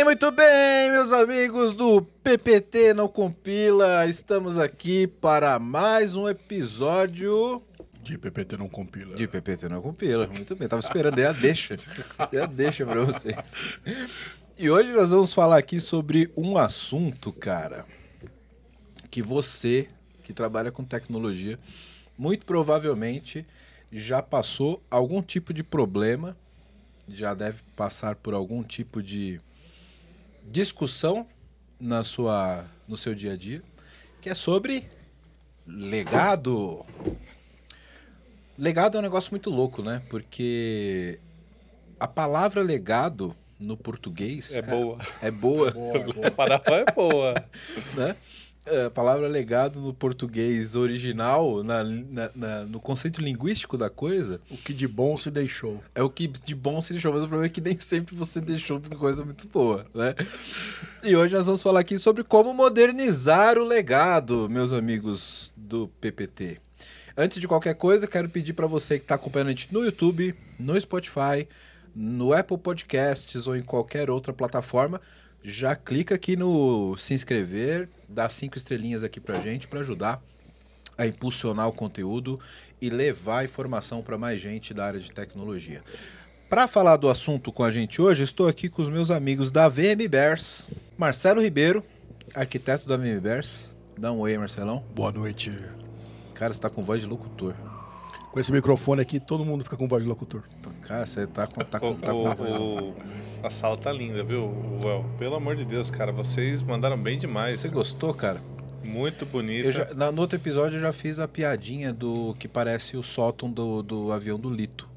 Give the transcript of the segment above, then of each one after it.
Muito bem, muito bem, meus amigos do PPT Não Compila. Estamos aqui para mais um episódio De PPT não compila. de PPT Não Compila. Muito bem, tava esperando, dei a deixa. Dei a deixa para vocês. E hoje nós vamos falar aqui sobre um assunto, cara, que você que trabalha com tecnologia muito provavelmente já passou algum tipo de problema, já deve passar por algum tipo de discussão na sua no seu dia a dia, que é sobre legado. Legado é um negócio muito louco, né? Porque a palavra legado no português É boa. é boa A palavra é boa. né? É, A palavra legado no português original, na, na- na- no conceito linguístico da coisa, O que de bom se deixou. é o que de bom se deixou, mas o problema é que nem sempre você deixou uma coisa muito boa, né? E hoje nós vamos falar aqui sobre como modernizar o legado, meus amigos do PPT. Antes de qualquer coisa, quero pedir para você que está acompanhando a gente no YouTube, no Spotify, no Apple Podcasts ou em qualquer outra plataforma, já clica aqui no se inscrever, dá cinco estrelinhas aqui pra gente para ajudar a impulsionar o conteúdo e levar informação para mais gente da área de tecnologia. Para falar do assunto com a gente hoje, estou aqui com os meus amigos da VM Bears, Marcelo Ribeiro, arquiteto da VM Bears. Dá um oi, Marcelão. Boa noite. Cara, você tá com voz de locutor. Com esse microfone aqui, todo mundo fica com voz de locutor. Cara, você tá com, tá com, tá com o- voz. o- a sala tá linda, viu, Well? Pelo amor de Deus, cara, vocês mandaram bem demais. Você gostou, cara? Muito já- na- no outro episódio eu já fiz a piadinha do que parece o sótão do, do avião do Lito.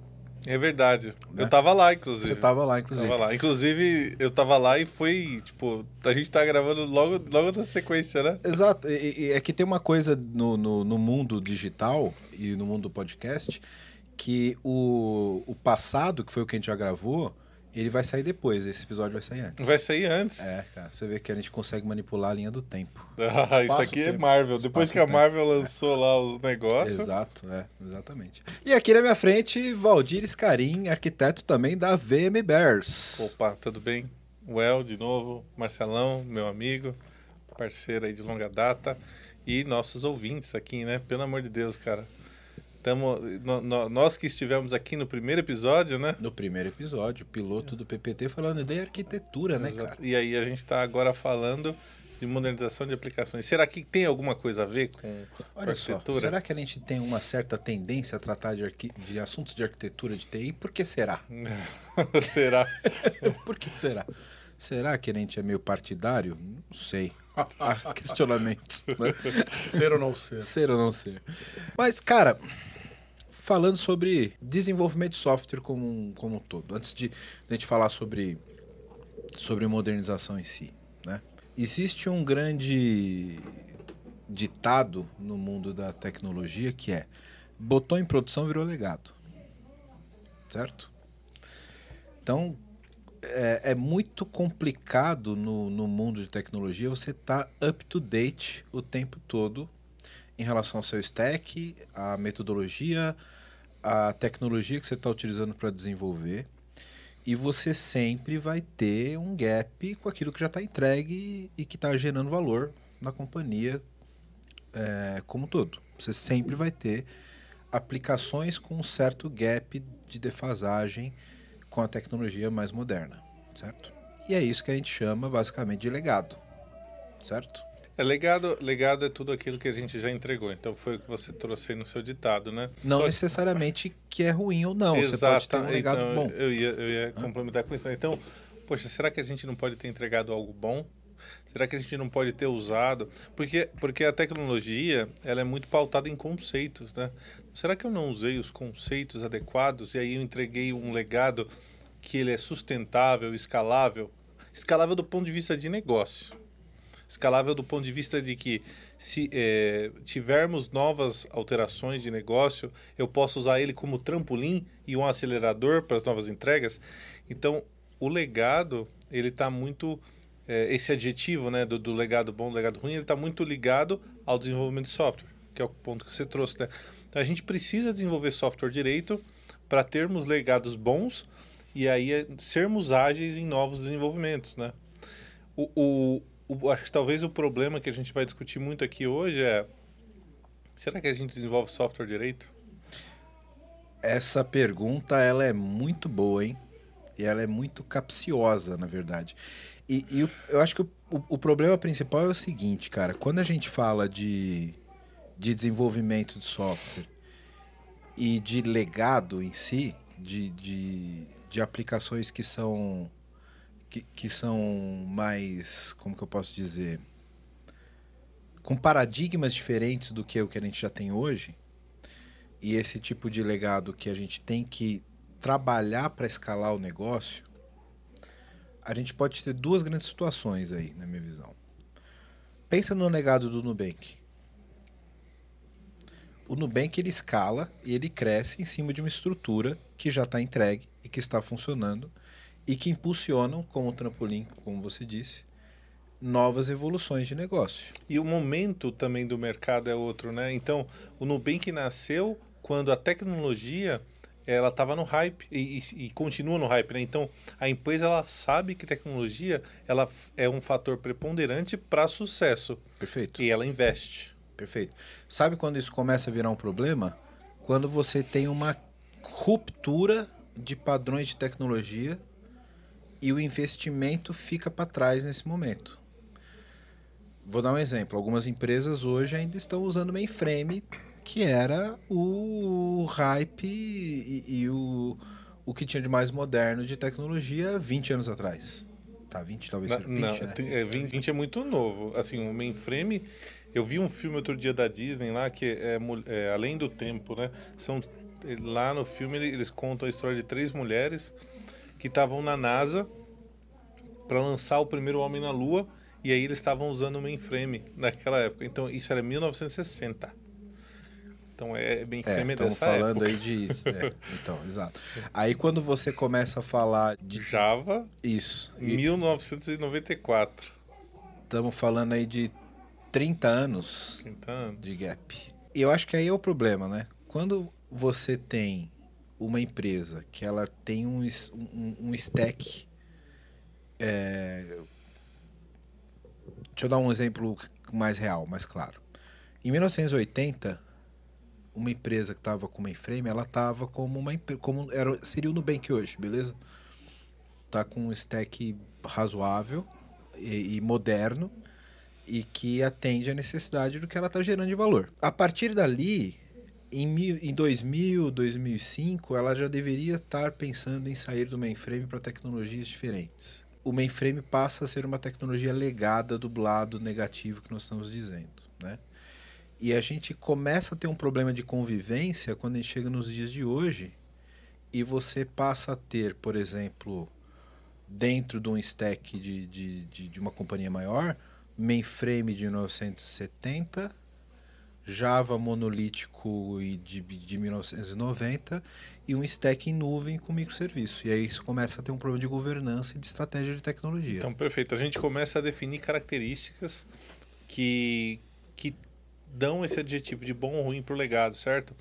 É verdade. Né? Eu tava lá, inclusive. Você tava lá, inclusive. Tava lá. Inclusive, eu tava lá e foi, tipo, a gente tá gravando logo, logo na sequência, né? Exato. E, e é que tem uma coisa no, no, no mundo digital e no mundo do podcast que o, o passado, que foi o que a gente já gravou, ele vai sair depois. Esse episódio vai sair antes. Vai sair antes. É, cara. Você vê que a gente consegue manipular a linha do tempo. Ah, isso aqui é Espaço-tempo. Marvel. Depois que a. Marvel lançou lá os negócios. Exato, é, exatamente. E aqui na minha frente, Valdir Scarim, arquiteto também da VM Bears. Opa, tudo bem? Well, de novo, Marcelão, meu amigo, parceiro aí de longa data, e nossos ouvintes aqui, né? Pelo amor de Deus, cara. Tamo, no- no- nós que estivemos aqui no primeiro episódio, né? No primeiro episódio, piloto do PPT falando de arquitetura, né, Exato. cara? E aí a gente está agora falando de modernização de aplicações. Será que tem alguma coisa a ver com, com Olha só, arquitetura? será que a gente tem uma certa tendência a tratar de, arqui- de assuntos de arquitetura de TI? Por que será? será? Por que será? Será que a gente é meio partidário? Não sei. Há questionamentos. né? Ser ou não ser? Ser ou não ser. Mas, cara, falando sobre desenvolvimento de software como um, como um todo, antes de a gente falar sobre, sobre modernização em si, né? Existe um grande ditado no mundo da tecnologia que é botou em produção virou legado. Certo? Então, é, é muito complicado no, no mundo de tecnologia você estar up to date o tempo todo em relação ao seu stack, a metodologia, a tecnologia que você está utilizando para desenvolver. E você sempre vai ter um gap com aquilo que já está entregue e que está gerando valor na companhia é, como um todo. Você sempre vai ter aplicações com um certo gap de defasagem com a tecnologia mais moderna, certo? E é isso que a gente chama basicamente de legado, certo? É, legado, legado é tudo aquilo que a gente já entregou. Então foi o que você trouxe aí no seu ditado, né? Não Só- necessariamente que é ruim ou não, você pode ter um legado então, bom. Eu ia, eu ia complementar com isso. né? Então, poxa, será que a gente não pode ter entregado algo bom? Será que a gente não pode ter usado? Porque, porque a tecnologia ela é muito pautada em conceitos, né? Será que eu não usei os conceitos adequados e aí eu entreguei um legado que ele é sustentável, escalável? Escalável do ponto de vista de negócio. Escalável do ponto de vista de que se eh, tivermos novas alterações de negócio, eu posso usar ele como trampolim e um acelerador para as novas entregas. Então, o legado, ele está muito... eh, esse adjetivo né, do, do legado bom, do legado ruim, ele está muito ligado ao desenvolvimento de software, que é o ponto que você trouxe. Né? Então, a gente precisa desenvolver software direito para termos legados bons e aí é sermos ágeis em novos desenvolvimentos, né? O, o, o- acho que talvez o problema que a gente vai discutir muito aqui hoje é será que a gente desenvolve software direito? Essa pergunta ela é muito boa, hein? E ela é muito capciosa, na verdade. E, e o- eu acho que o, o- o problema principal é o seguinte, cara. Quando a gente fala de, de desenvolvimento de software e de legado em si, de, de, de aplicações que são que, que são mais, como que eu posso dizer, com paradigmas diferentes do que o que a gente já tem hoje, e esse tipo de legado que a gente tem que trabalhar para escalar o negócio, a gente pode ter duas grandes situações aí, na minha visão. Pensa no legado do Nubank. O Nubank ele escala e ele cresce em cima de uma estrutura que já está entregue e que está funcionando e que impulsionam, como trampolim, como você disse, novas evoluções de negócio. E o momento também do mercado é outro, né? Então, o Nubank nasceu quando a tecnologia ela estava no hype e, e- e continua no hype, né? Então, a empresa ela sabe que tecnologia ela é um fator preponderante para sucesso Perfeito. e ela investe. Perfeito. Sabe quando isso começa a virar um problema? Quando você tem uma ruptura de padrões de tecnologia e o investimento fica para trás nesse momento. Vou dar um exemplo. Algumas empresas hoje ainda estão usando mainframe, que era o hype e, e o, o que tinha de mais moderno de tecnologia 20 anos atrás. Tá, 20 talvez seja 20, não, né? é, 20, 20 é muito novo. Assim, o mainframe. Eu vi um filme outro dia da Disney lá que é, mul- é Além do Tempo, né? São, eh, lá no filme ele- eles contam a história de três mulheres que estavam na NASA para lançar o primeiro homem na Lua e aí eles estavam usando o mainframe naquela época. Então isso era 1960. Então é É, mainframe estamos dessa falando época. aí de. é, então, exato. Aí quando você começa a falar de Java, isso, 1994. estamos falando aí de 30 anos 30 anos. de gap. E eu acho que aí é o problema, né? Quando você tem uma empresa que ela tem um, um, um stack. é, Deixa eu dar um exemplo mais real, mais claro. Em 1980, uma empresa que estava com mainframe, ela estava como uma como era seria o Nubank hoje, beleza? Tá com um stack razoável e, e moderno e que atende à necessidade do que ela está gerando de valor. A partir dali, em, em 2000, 2005, ela já deveria estar pensando em sair do mainframe para tecnologias diferentes. O mainframe passa a ser uma tecnologia legada do lado negativo que nós estamos dizendo, né? E a gente começa a ter um problema de convivência quando a gente chega nos dias de hoje e você passa a ter, por exemplo, dentro de um stack de, de, de, de uma companhia maior, mainframe de 1970, Java monolítico de, de 1990 e um stack em nuvem com microserviço. E aí isso começa a ter um problema de governança e de estratégia de tecnologia. Então, perfeito. A gente começa a definir características que, que dão esse adjetivo de bom ou ruim para o legado, certo?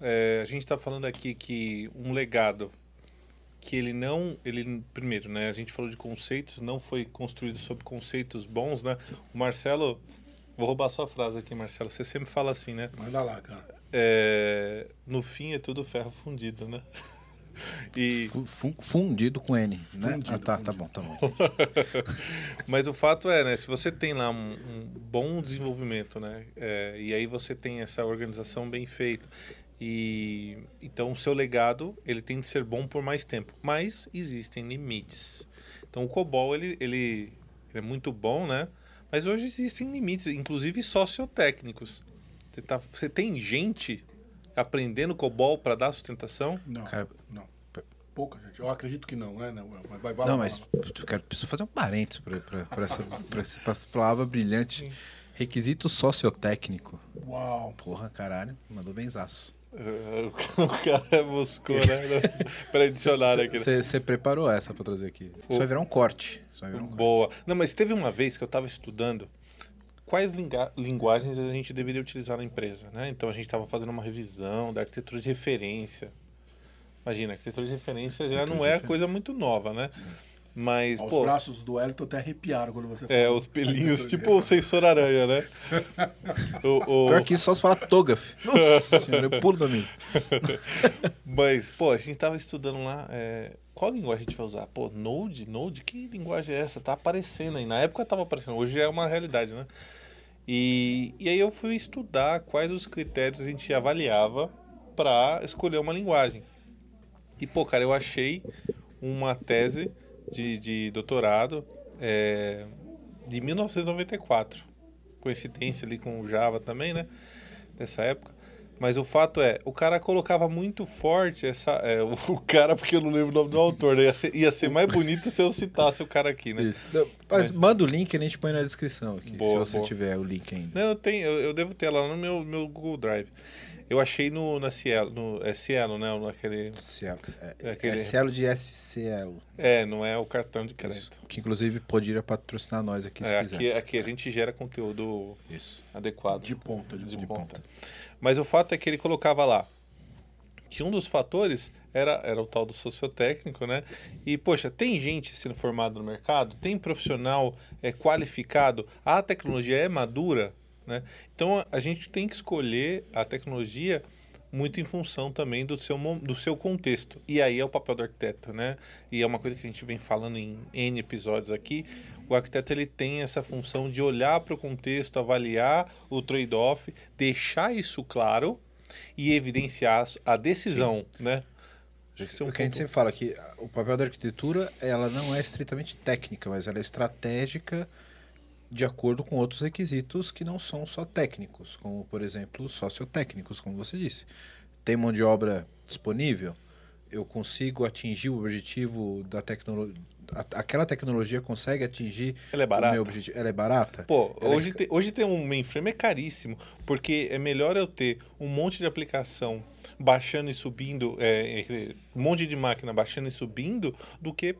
É, a gente está falando aqui que um legado que ele não, ele primeiro, né? A gente falou de conceitos, não foi construído sobre conceitos bons, né? O Marcelo, vou roubar sua frase aqui, Marcelo. Você sempre fala assim, né? Manda lá, cara. É, no fim é tudo ferro fundido, né? E Fu- fu- Fundido com N, né? Fundido, ah, tá, tá fundido. bom, tá bom. Mas o fato é, né? Se você tem lá um, um bom desenvolvimento, né? é, e aí você tem essa organização bem feita. E então o seu legado ele tem que ser bom por mais tempo. Mas existem limites. Então o COBOL ele, ele, ele é muito bom, né? Mas hoje existem limites, inclusive sociotécnicos. Você, tá, você tem gente aprendendo COBOL para dar sustentação? Não, Cara- não. Pouca gente. Eu acredito que não, né? Não, vai, vai, vai Não, mas quero, preciso fazer um parênteses para essa, pra essa, palavra brilhante. Requisito sociotécnico. Uau. Porra, caralho, mandou benzaço. O cara buscou, né? Para dicionário aqui. Você preparou essa para trazer aqui. Isso vai virar um corte. Virar um corte. Boa. Não, mas teve uma vez que eu estava estudando quais linguagens a gente deveria utilizar na empresa, né? Então a gente estava fazendo uma revisão da arquitetura de referência. Imagina, arquitetura de referência já Arquitetura não é coisa muito nova, né? Mas, Os pô, braços do Elton até arrepiaram quando você é, falou. os pelinhos, tipo o sensor aranha, né? O, o- Pior que isso só se fala Togaf. Nossa senhora, eu pulo da mesa. Mas, pô, a gente tava estudando lá. é, Qual linguagem a gente vai usar? Pô, Node? Node? Que linguagem é essa? Tá aparecendo aí. Na época tava aparecendo, hoje já é uma realidade, né? E, e aí eu fui estudar quais os critérios a gente avaliava para escolher uma linguagem. E, pô, cara, eu achei uma tese de, de doutorado é, de 1994. Coincidência ali com o Java também, né? Dessa época. Mas o fato é, o cara colocava muito forte essa. é, o, cara, porque eu não lembro o nome do autor, né? Ia ser, ia ser mais bonito se eu citasse o cara aqui, né? Isso. Não, Mas, Mas- manda o link e a gente põe na descrição aqui. Boa, se você boa. tiver o link ainda. Não, eu tenho, eu, eu devo ter lá no meu, meu Google Drive. Eu achei no, na Cielo, no, é Cielo, né? Naquele, Cielo. É, aquele- é Cielo de SCL. é, não é o cartão de Isso. crédito. Que inclusive poderia patrocinar nós aqui se É, quiser. aqui, aqui a gente gera conteúdo Isso. adequado. De ponta, de, de ponta. ponta. Mas o fato é que ele colocava lá que um dos fatores era, era o tal do sociotécnico, né? E, poxa, tem gente sendo formada no mercado, tem profissional é, qualificado, a tecnologia é madura, né? Então a gente tem que escolher a tecnologia muito em função também do seu, do seu contexto. E aí é o papel do arquiteto, né? E é uma coisa que a gente vem falando em N episódios aqui. O arquiteto ele tem essa função de olhar para o contexto, avaliar o trade-off, deixar isso claro e evidenciar a decisão, né? Acho que é um o que a gente sempre fala que o papel da arquitetura ela não é estritamente técnica, mas ela é estratégica de acordo com outros requisitos que não são só técnicos, como por exemplo sociotécnicos, como você disse. Tem mão de obra disponível? Eu consigo atingir o objetivo da tecnologia? Aquela tecnologia consegue atingir Ela é o barata? meu objetivo? Ela é barata? Pô, Ela é hoje, tem, hoje tem um mainframe é caríssimo, porque é melhor eu ter um monte de aplicação baixando e subindo, é, é, um monte de máquina baixando e subindo, do que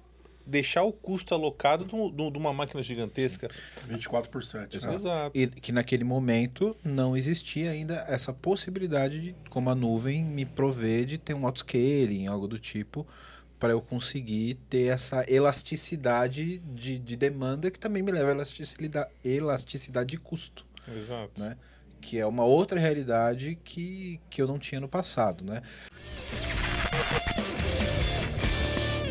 deixar o custo alocado de um- um- uma máquina gigantesca. 24 por 7. Exato. E que naquele momento não existia ainda essa possibilidade de, como a nuvem me provê de ter um autoscaling, algo do tipo, para eu conseguir ter essa elasticidade de, de demanda que também me leva a elasticidade, elasticidade de custo, Exato. né? Que é uma outra realidade que, que eu não tinha no passado, né?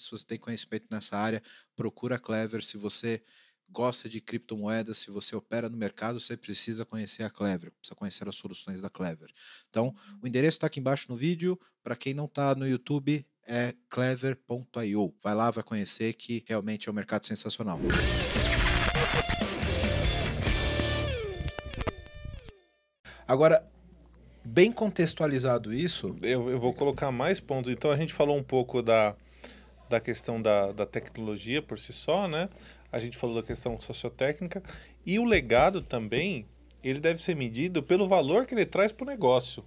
se você tem conhecimento nessa área, procura a Clever. Se você gosta de criptomoedas, se você opera no mercado, você precisa conhecer a Clever, precisa conhecer as soluções da Clever. Então, o endereço está aqui embaixo no vídeo. Para quem não está no YouTube, é clever.io. Vai lá, vai conhecer que realmente é um mercado sensacional. Agora, bem contextualizado isso, Eu, eu vou colocar mais pontos. Então a gente falou um pouco da, da questão da, da tecnologia por si só, né? A gente falou da questão sociotécnica. E o legado também, ele deve ser medido pelo valor que ele traz para o negócio.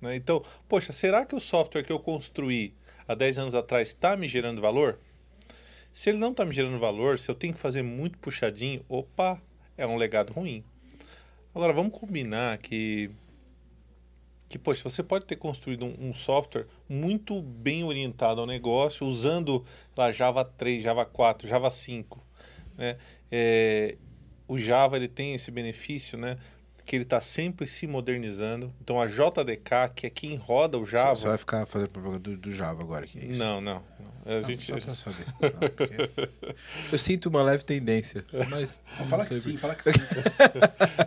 Né? Então, poxa, será que o software que eu construí há 10 anos atrás está me gerando valor? Se ele não está me gerando valor, se eu tenho que fazer muito puxadinho, opa, é um legado ruim. Agora, vamos combinar que que, poxa, você pode ter construído um, um software muito bem orientado ao negócio, usando lá Java 3, Java 4, Java 5, né? É, o Java ele tem esse benefício, né? Que ele está sempre se modernizando. Então a JDK, que é quem roda o Java. você vai ficar fazendo propaganda do, do Java agora aqui. é isso? Não, não. não. A Não, gente, só pra saber. Não, porque Eu sinto uma leve tendência, mas Não, fala não que sei sim, fala que sim.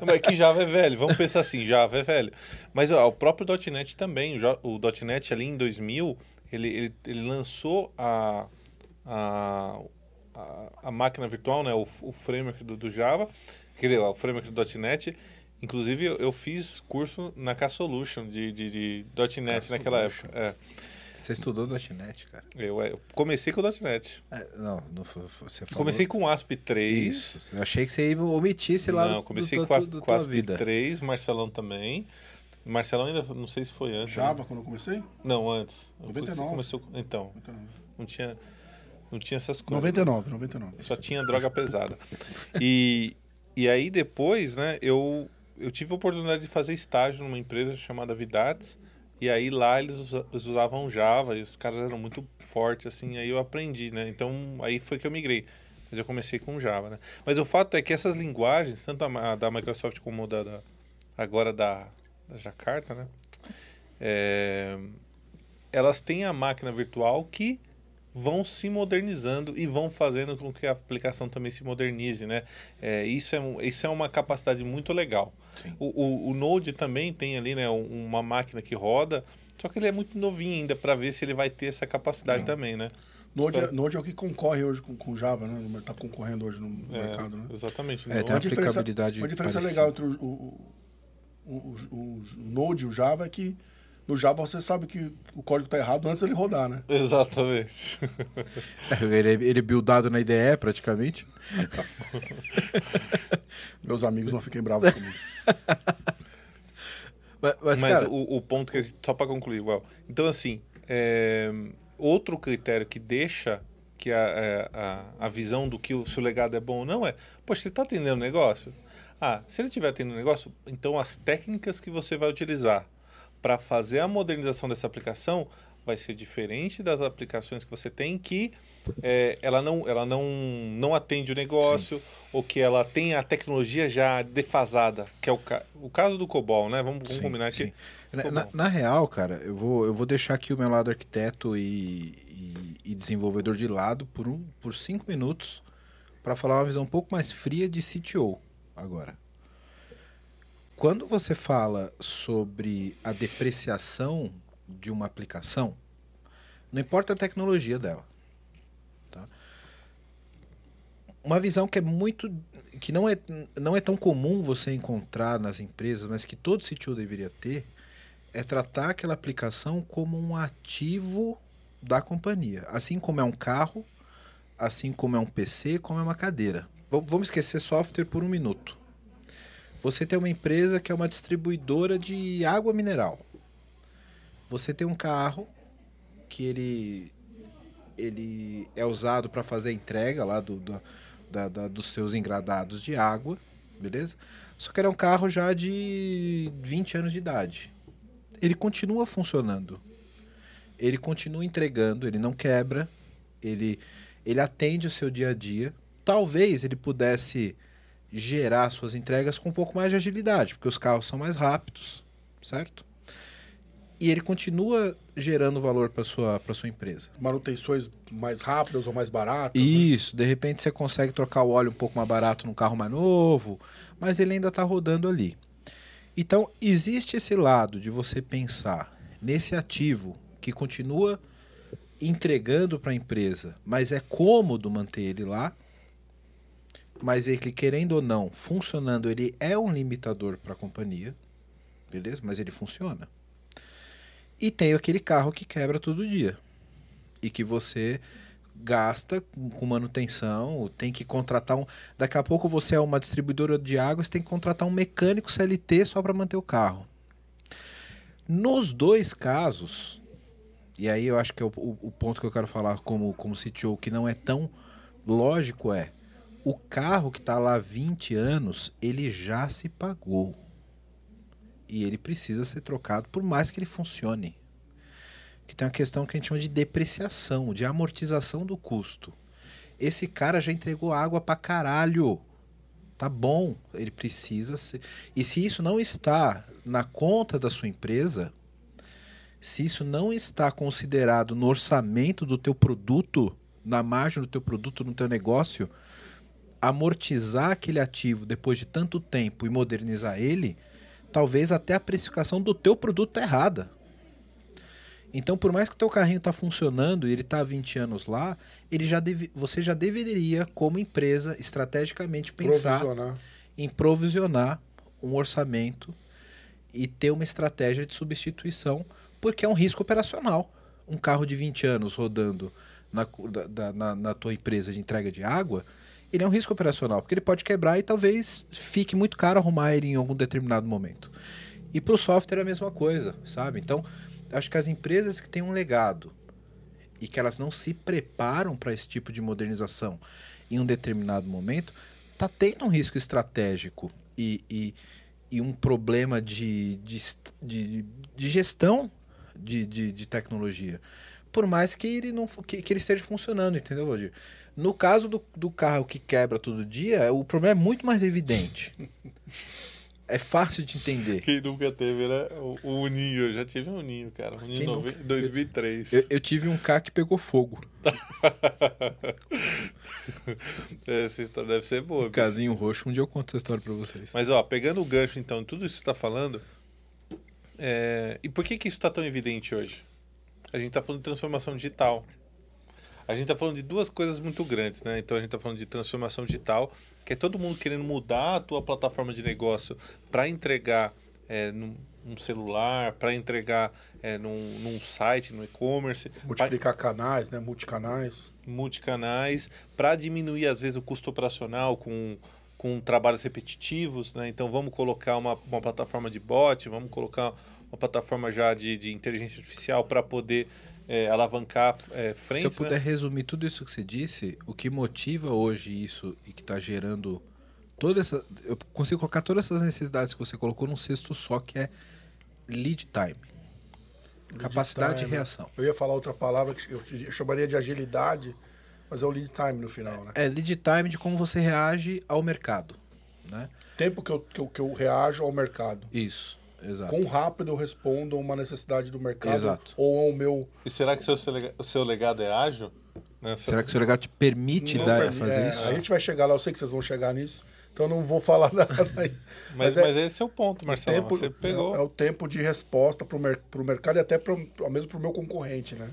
Mas que Java é velho, vamos pensar assim, Java é velho. Mas ó, o próprio .NET também, o .NET ali em 2000, ele, ele, ele lançou a, a, a, a máquina virtual, né, o, o framework do, do Java, quer dizer, o framework do .NET. Inclusive, eu, eu fiz curso na K-Solution de, de, de .NET naquela época. É. Você estudou .NET, cara? Eu, eu comecei com o .NET. É, não, não você falou... Comecei com o ASP3. Isso. Eu achei que você ia omitir esse lado Não, comecei do, com, a, do, com a tua vida. ASP3, Marcelão também. Marcelão ainda, não sei se foi antes. né? Java, quando eu comecei? Não, antes. Eu fui- 99. Começou, então, 99. não tinha, não tinha essas coisas. 99, 99. Só tinha droga pesada. E, e aí depois, né, eu, eu tive a oportunidade de fazer estágio numa empresa chamada Vidates. E aí lá eles, usa- eles usavam Java e os caras eram muito fortes, assim, aí eu aprendi, né? Então aí foi que eu migrei. Mas eu comecei com Java, né? Mas o fato é que essas linguagens, tanto a da Microsoft como da, da- agora da, da Jakarta, né? É, elas têm a máquina virtual que vão se modernizando e vão fazendo com que a aplicação também se modernize, né? É, isso, é, isso é uma capacidade muito legal. O, o, o Node também tem ali, né, um- uma máquina que roda, só que ele é muito novinho ainda para ver se ele vai ter essa capacidade Sim. também, né? Node, é, Espero- Node é o que concorre hoje com, com Java, né? No mer- Tá concorrendo hoje no É, mercado, né? Exatamente. É, tem uma diferença- aplicabilidade Uma diferença parecida. legal entre o, o, o, o, o Node e o Java é que no Java você sabe que o código tá errado antes dele rodar, né? Exatamente. Ele, é- ele é buildado na IDE, praticamente. Meus amigos não fiquem bravos comigo. Mas, mas, Mas, cara, o, o ponto que a gente, só para concluir, igual. Então, assim, é, outro critério que deixa que a, é, a, a visão do que o, se o legado é bom ou não é, poxa, você está atendendo o negócio? Ah, se ele estiver atendendo o negócio, então as técnicas que você vai utilizar para fazer a modernização dessa aplicação vai ser diferente das aplicações que você tem que é, ela não ela não não atende o negócio ou que ela tem a tecnologia já defasada que é o, ca o caso do COBOL né vamos, vamos Sim, combinar sim. aqui Na, na real, cara, eu vou, eu vou deixar aqui o meu lado arquiteto e, e- e desenvolvedor de lado por, um, por cinco minutos para falar uma visão um pouco mais fria de CTO agora. Quando você fala sobre a depreciação de uma aplicação, não importa a tecnologia dela. tá? Uma visão que é muito que não é, não é tão comum você encontrar nas empresas, mas que todo CTO deveria ter, é tratar aquela aplicação como um ativo da companhia. Assim como é um carro, assim como é um PC, como é uma cadeira. V- vamos esquecer software por um minuto. Você tem uma empresa que é uma distribuidora de água mineral. Você tem um carro que ele, ele é usado para fazer a entrega lá do, do- da- da- dos seus engradados de água, beleza? Só que é um carro já de 20 anos de idade. Ele continua funcionando. Ele continua entregando, ele não quebra, ele, ele atende o seu dia a dia. Talvez ele pudesse gerar suas entregas com um pouco mais de agilidade, porque os carros são mais rápidos, certo? E ele continua gerando valor para sua para sua empresa. Manutenções mais rápidas ou mais baratas. né? Isso, de repente você consegue trocar o óleo um pouco mais barato num carro mais novo, mas ele ainda está rodando ali. Então, existe esse lado de você pensar nesse ativo que continua entregando para a empresa, mas é cômodo manter ele lá, mas ele, querendo ou não, funcionando, ele é um limitador para a companhia, beleza? Mas ele funciona. E tem aquele carro que quebra todo dia e que você gasta com manutenção, tem que contratar um. Daqui a pouco você é uma distribuidora de água, você tem que contratar um mecânico CLT só para manter o carro. Nos dois casos, e aí eu acho que é o, o- ponto que eu quero falar como, como CTO que não é tão lógico é o carro que está lá há 20 anos, ele já se pagou. E ele precisa ser trocado por mais que ele funcione que tem uma questão que a gente chama de depreciação, de amortização do custo. Esse cara já entregou água pra caralho. Tá bom, ele precisa ser. E se isso não está na conta da sua empresa, se isso não está considerado no orçamento do teu produto, na margem do teu produto, no teu negócio, amortizar aquele ativo depois de tanto tempo e modernizar ele, talvez até a precificação do teu produto tá errada. Então, por mais que o teu carrinho está funcionando e ele está há 20 anos lá, ele já deve, você já deveria, como empresa, estrategicamente pensar Provisionar. em provisionar um orçamento e ter uma estratégia de substituição, porque é um risco operacional. um carro de 20 anos rodando na, da, na, na tua empresa de entrega de água, ele é um risco operacional, porque ele pode quebrar e talvez fique muito caro arrumar ele em algum determinado momento. E para o software é a mesma coisa, sabe? Então, acho que as empresas que têm um legado e que elas não se preparam para esse tipo de modernização em um determinado momento, tá tendo um risco estratégico e, e, e um problema de, de, de, de gestão de, de, de, tecnologia. Por mais que ele, não, que, que ele esteja funcionando, entendeu, Valdir? No caso do, do carro que quebra todo dia, o problema é muito mais evidente. É fácil de entender. Quem nunca teve, né? O, o Uninho, eu já tive um Uninho, cara. Um Uninho nove... 2003. Eu, eu, tive um carro que pegou fogo. essa história deve ser boa. O casinho roxo, um dia eu conto essa história pra vocês. Mas, ó, pegando o gancho, então, tudo isso que você tá falando, é... e por que que isso tá tão evidente hoje? A gente tá falando de transformação digital. A gente tá falando de duas coisas muito grandes, né? Então, a gente tá falando de transformação digital que é todo mundo querendo mudar a tua plataforma de negócio para entregar é, num, num celular, para entregar é, num, num site, no e-commerce. Multiplicar pra... canais, né? Multicanais. Multicanais, para diminuir, às vezes, o custo operacional com, com trabalhos repetitivos, né? Então, vamos colocar uma, uma plataforma de bot, vamos colocar uma plataforma já de, de inteligência artificial para poder é, alavancar é, frente. Se eu puder né? resumir tudo isso que você disse, o que motiva hoje isso e que está gerando toda essa. Eu consigo colocar todas essas necessidades que você colocou num cesto só, que é lead time. Lead capacidade time, de reação. Eu ia falar outra palavra que eu chamaria de agilidade, mas é o lead time no final, né? É lead time de como você reage ao mercado. Né? Tempo que eu, que eu, que eu reajo ao mercado. Isso. Exato. Quão rápido eu respondo a uma necessidade do mercado Exato. ou ao meu. E será que o seu, o seu legado é ágil? Né? Será que o seu legado te permite dar, permite, fazer é, isso? A gente vai chegar lá, eu sei que vocês vão chegar nisso, então não vou falar nada aí. mas, mas, é, mas esse é o ponto, Marcelo. Tempo, você pegou. É, é, o tempo de resposta para o mer mercado e até pro, mesmo para o meu concorrente, né?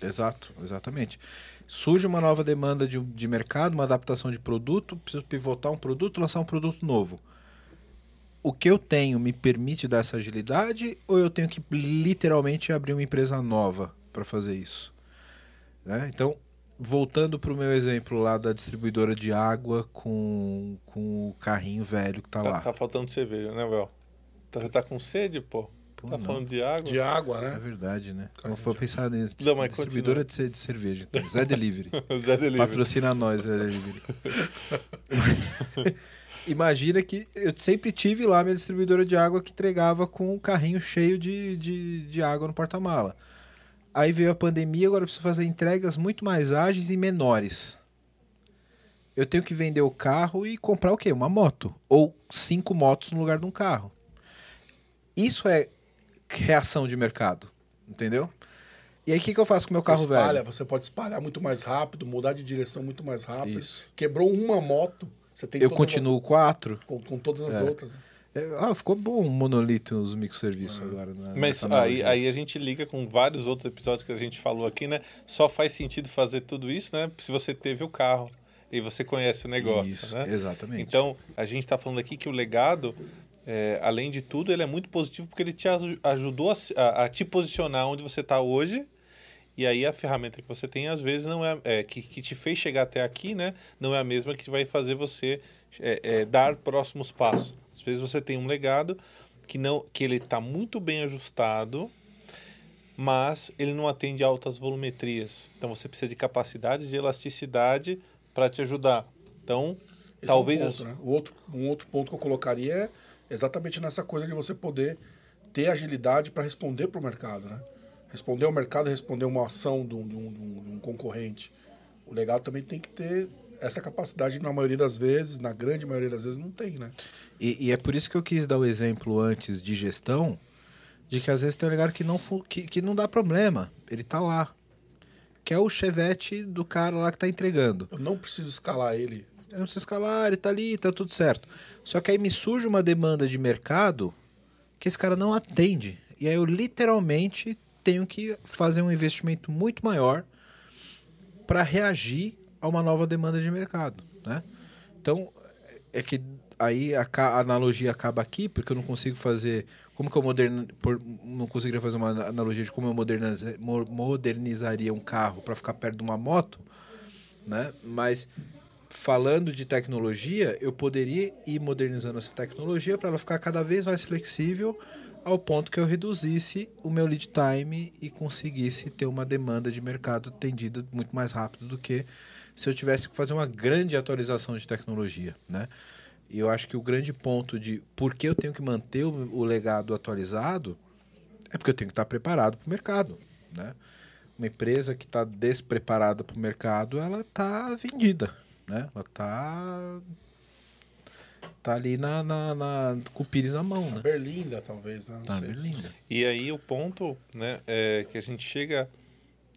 Exato, exatamente. Surge uma nova demanda de, de mercado, uma adaptação de produto, preciso pivotar um produto, lançar um produto novo o que eu tenho me permite dar essa agilidade ou eu tenho que literalmente abrir uma empresa nova para fazer isso? Né? Então, voltando para o meu exemplo lá da distribuidora de água com, com o carrinho velho que tá, tá lá. Tá faltando cerveja, né, Vel? Tá, você tá com sede, pô? Pô, tá não. falando de água? De água, né? É verdade, né? Não vou pensar nisso. Não, mas distribuidora de, de cerveja. Então. Zé Delivery. Zé Delivery. Patrocina nós, Zé Delivery. imagina que eu sempre tive lá minha distribuidora de água que entregava com um carrinho cheio de, de, de água no porta-mala. Aí veio a pandemia, agora eu preciso fazer entregas muito mais ágeis e menores. Eu tenho que vender o carro e comprar o quê? Uma moto. Ou cinco motos no lugar de um carro. Isso é reação de mercado. Entendeu? E aí, o que, que eu faço com o meu você carro espalha, velho? Você pode espalhar muito mais rápido, mudar de direção muito mais rápido. Isso. Quebrou uma moto, eu continuo quatro. Com, com todas as é. outras. É, ah, ficou bom o monolito os microserviços é. agora. Né, Mas aí, aí a gente liga com vários outros episódios que a gente falou aqui, né? Só faz sentido fazer tudo isso, né? Se você teve o carro e você conhece o negócio, isso, né? Exatamente. Então, a gente está falando aqui que o legado, é, além de tudo, ele é muito positivo porque ele te ajudou a, a, a te posicionar onde você está hoje e aí a ferramenta que você tem, às vezes, não é, é que, que te fez chegar até aqui, né? Não é a mesma que vai fazer você é, é, dar próximos passos. Às vezes você tem um legado que não que ele está muito bem ajustado, mas ele não atende a altas volumetrias. Então você precisa de capacidades de elasticidade para te ajudar. Então, Esse talvez é um, ponto, né? o outro, um outro ponto que eu colocaria é exatamente nessa coisa de você poder ter agilidade para responder para o mercado, né? Responder ao mercado, responder uma ação de um, de, um, de um, concorrente. O legal também tem que ter essa capacidade, na maioria das vezes, na grande maioria das vezes, não tem, né? E, e é por isso que eu quis dar o exemplo antes de gestão, de que às vezes tem um legado que não, que, que não dá problema, ele está lá. Que é o chevette do cara lá que está entregando. Eu não preciso escalar ele. Eu não preciso escalar, ele está ali, está tudo certo. Só que aí me surge uma demanda de mercado que esse cara não atende. E aí eu literalmente tenho que fazer um investimento muito maior para reagir a uma nova demanda de mercado, né? Então, é que aí a, a analogia acaba aqui, porque eu não consigo fazer. Como que eu moderno, por- não conseguiria fazer uma analogia de como eu moderniza- mo- modernizaria um carro para ficar perto de uma moto, né? Mas falando de tecnologia, eu poderia ir modernizando essa tecnologia para ela ficar cada vez mais flexível ao ponto que eu reduzisse o meu lead time e conseguisse ter uma demanda de mercado atendida muito mais rápido do que se eu tivesse que fazer uma grande atualização de tecnologia, né? E eu acho que o grande ponto de por que eu tenho que manter o, o legado atualizado é porque eu tenho que estar preparado para o mercado, né? Uma empresa que está despreparada para o mercado, ela está vendida, né? Ela está tá ali na, na, na- com o pires na mão, né? Berlinda, talvez, né? Não Tá sei. linda. E aí o ponto, né, é que a gente chega,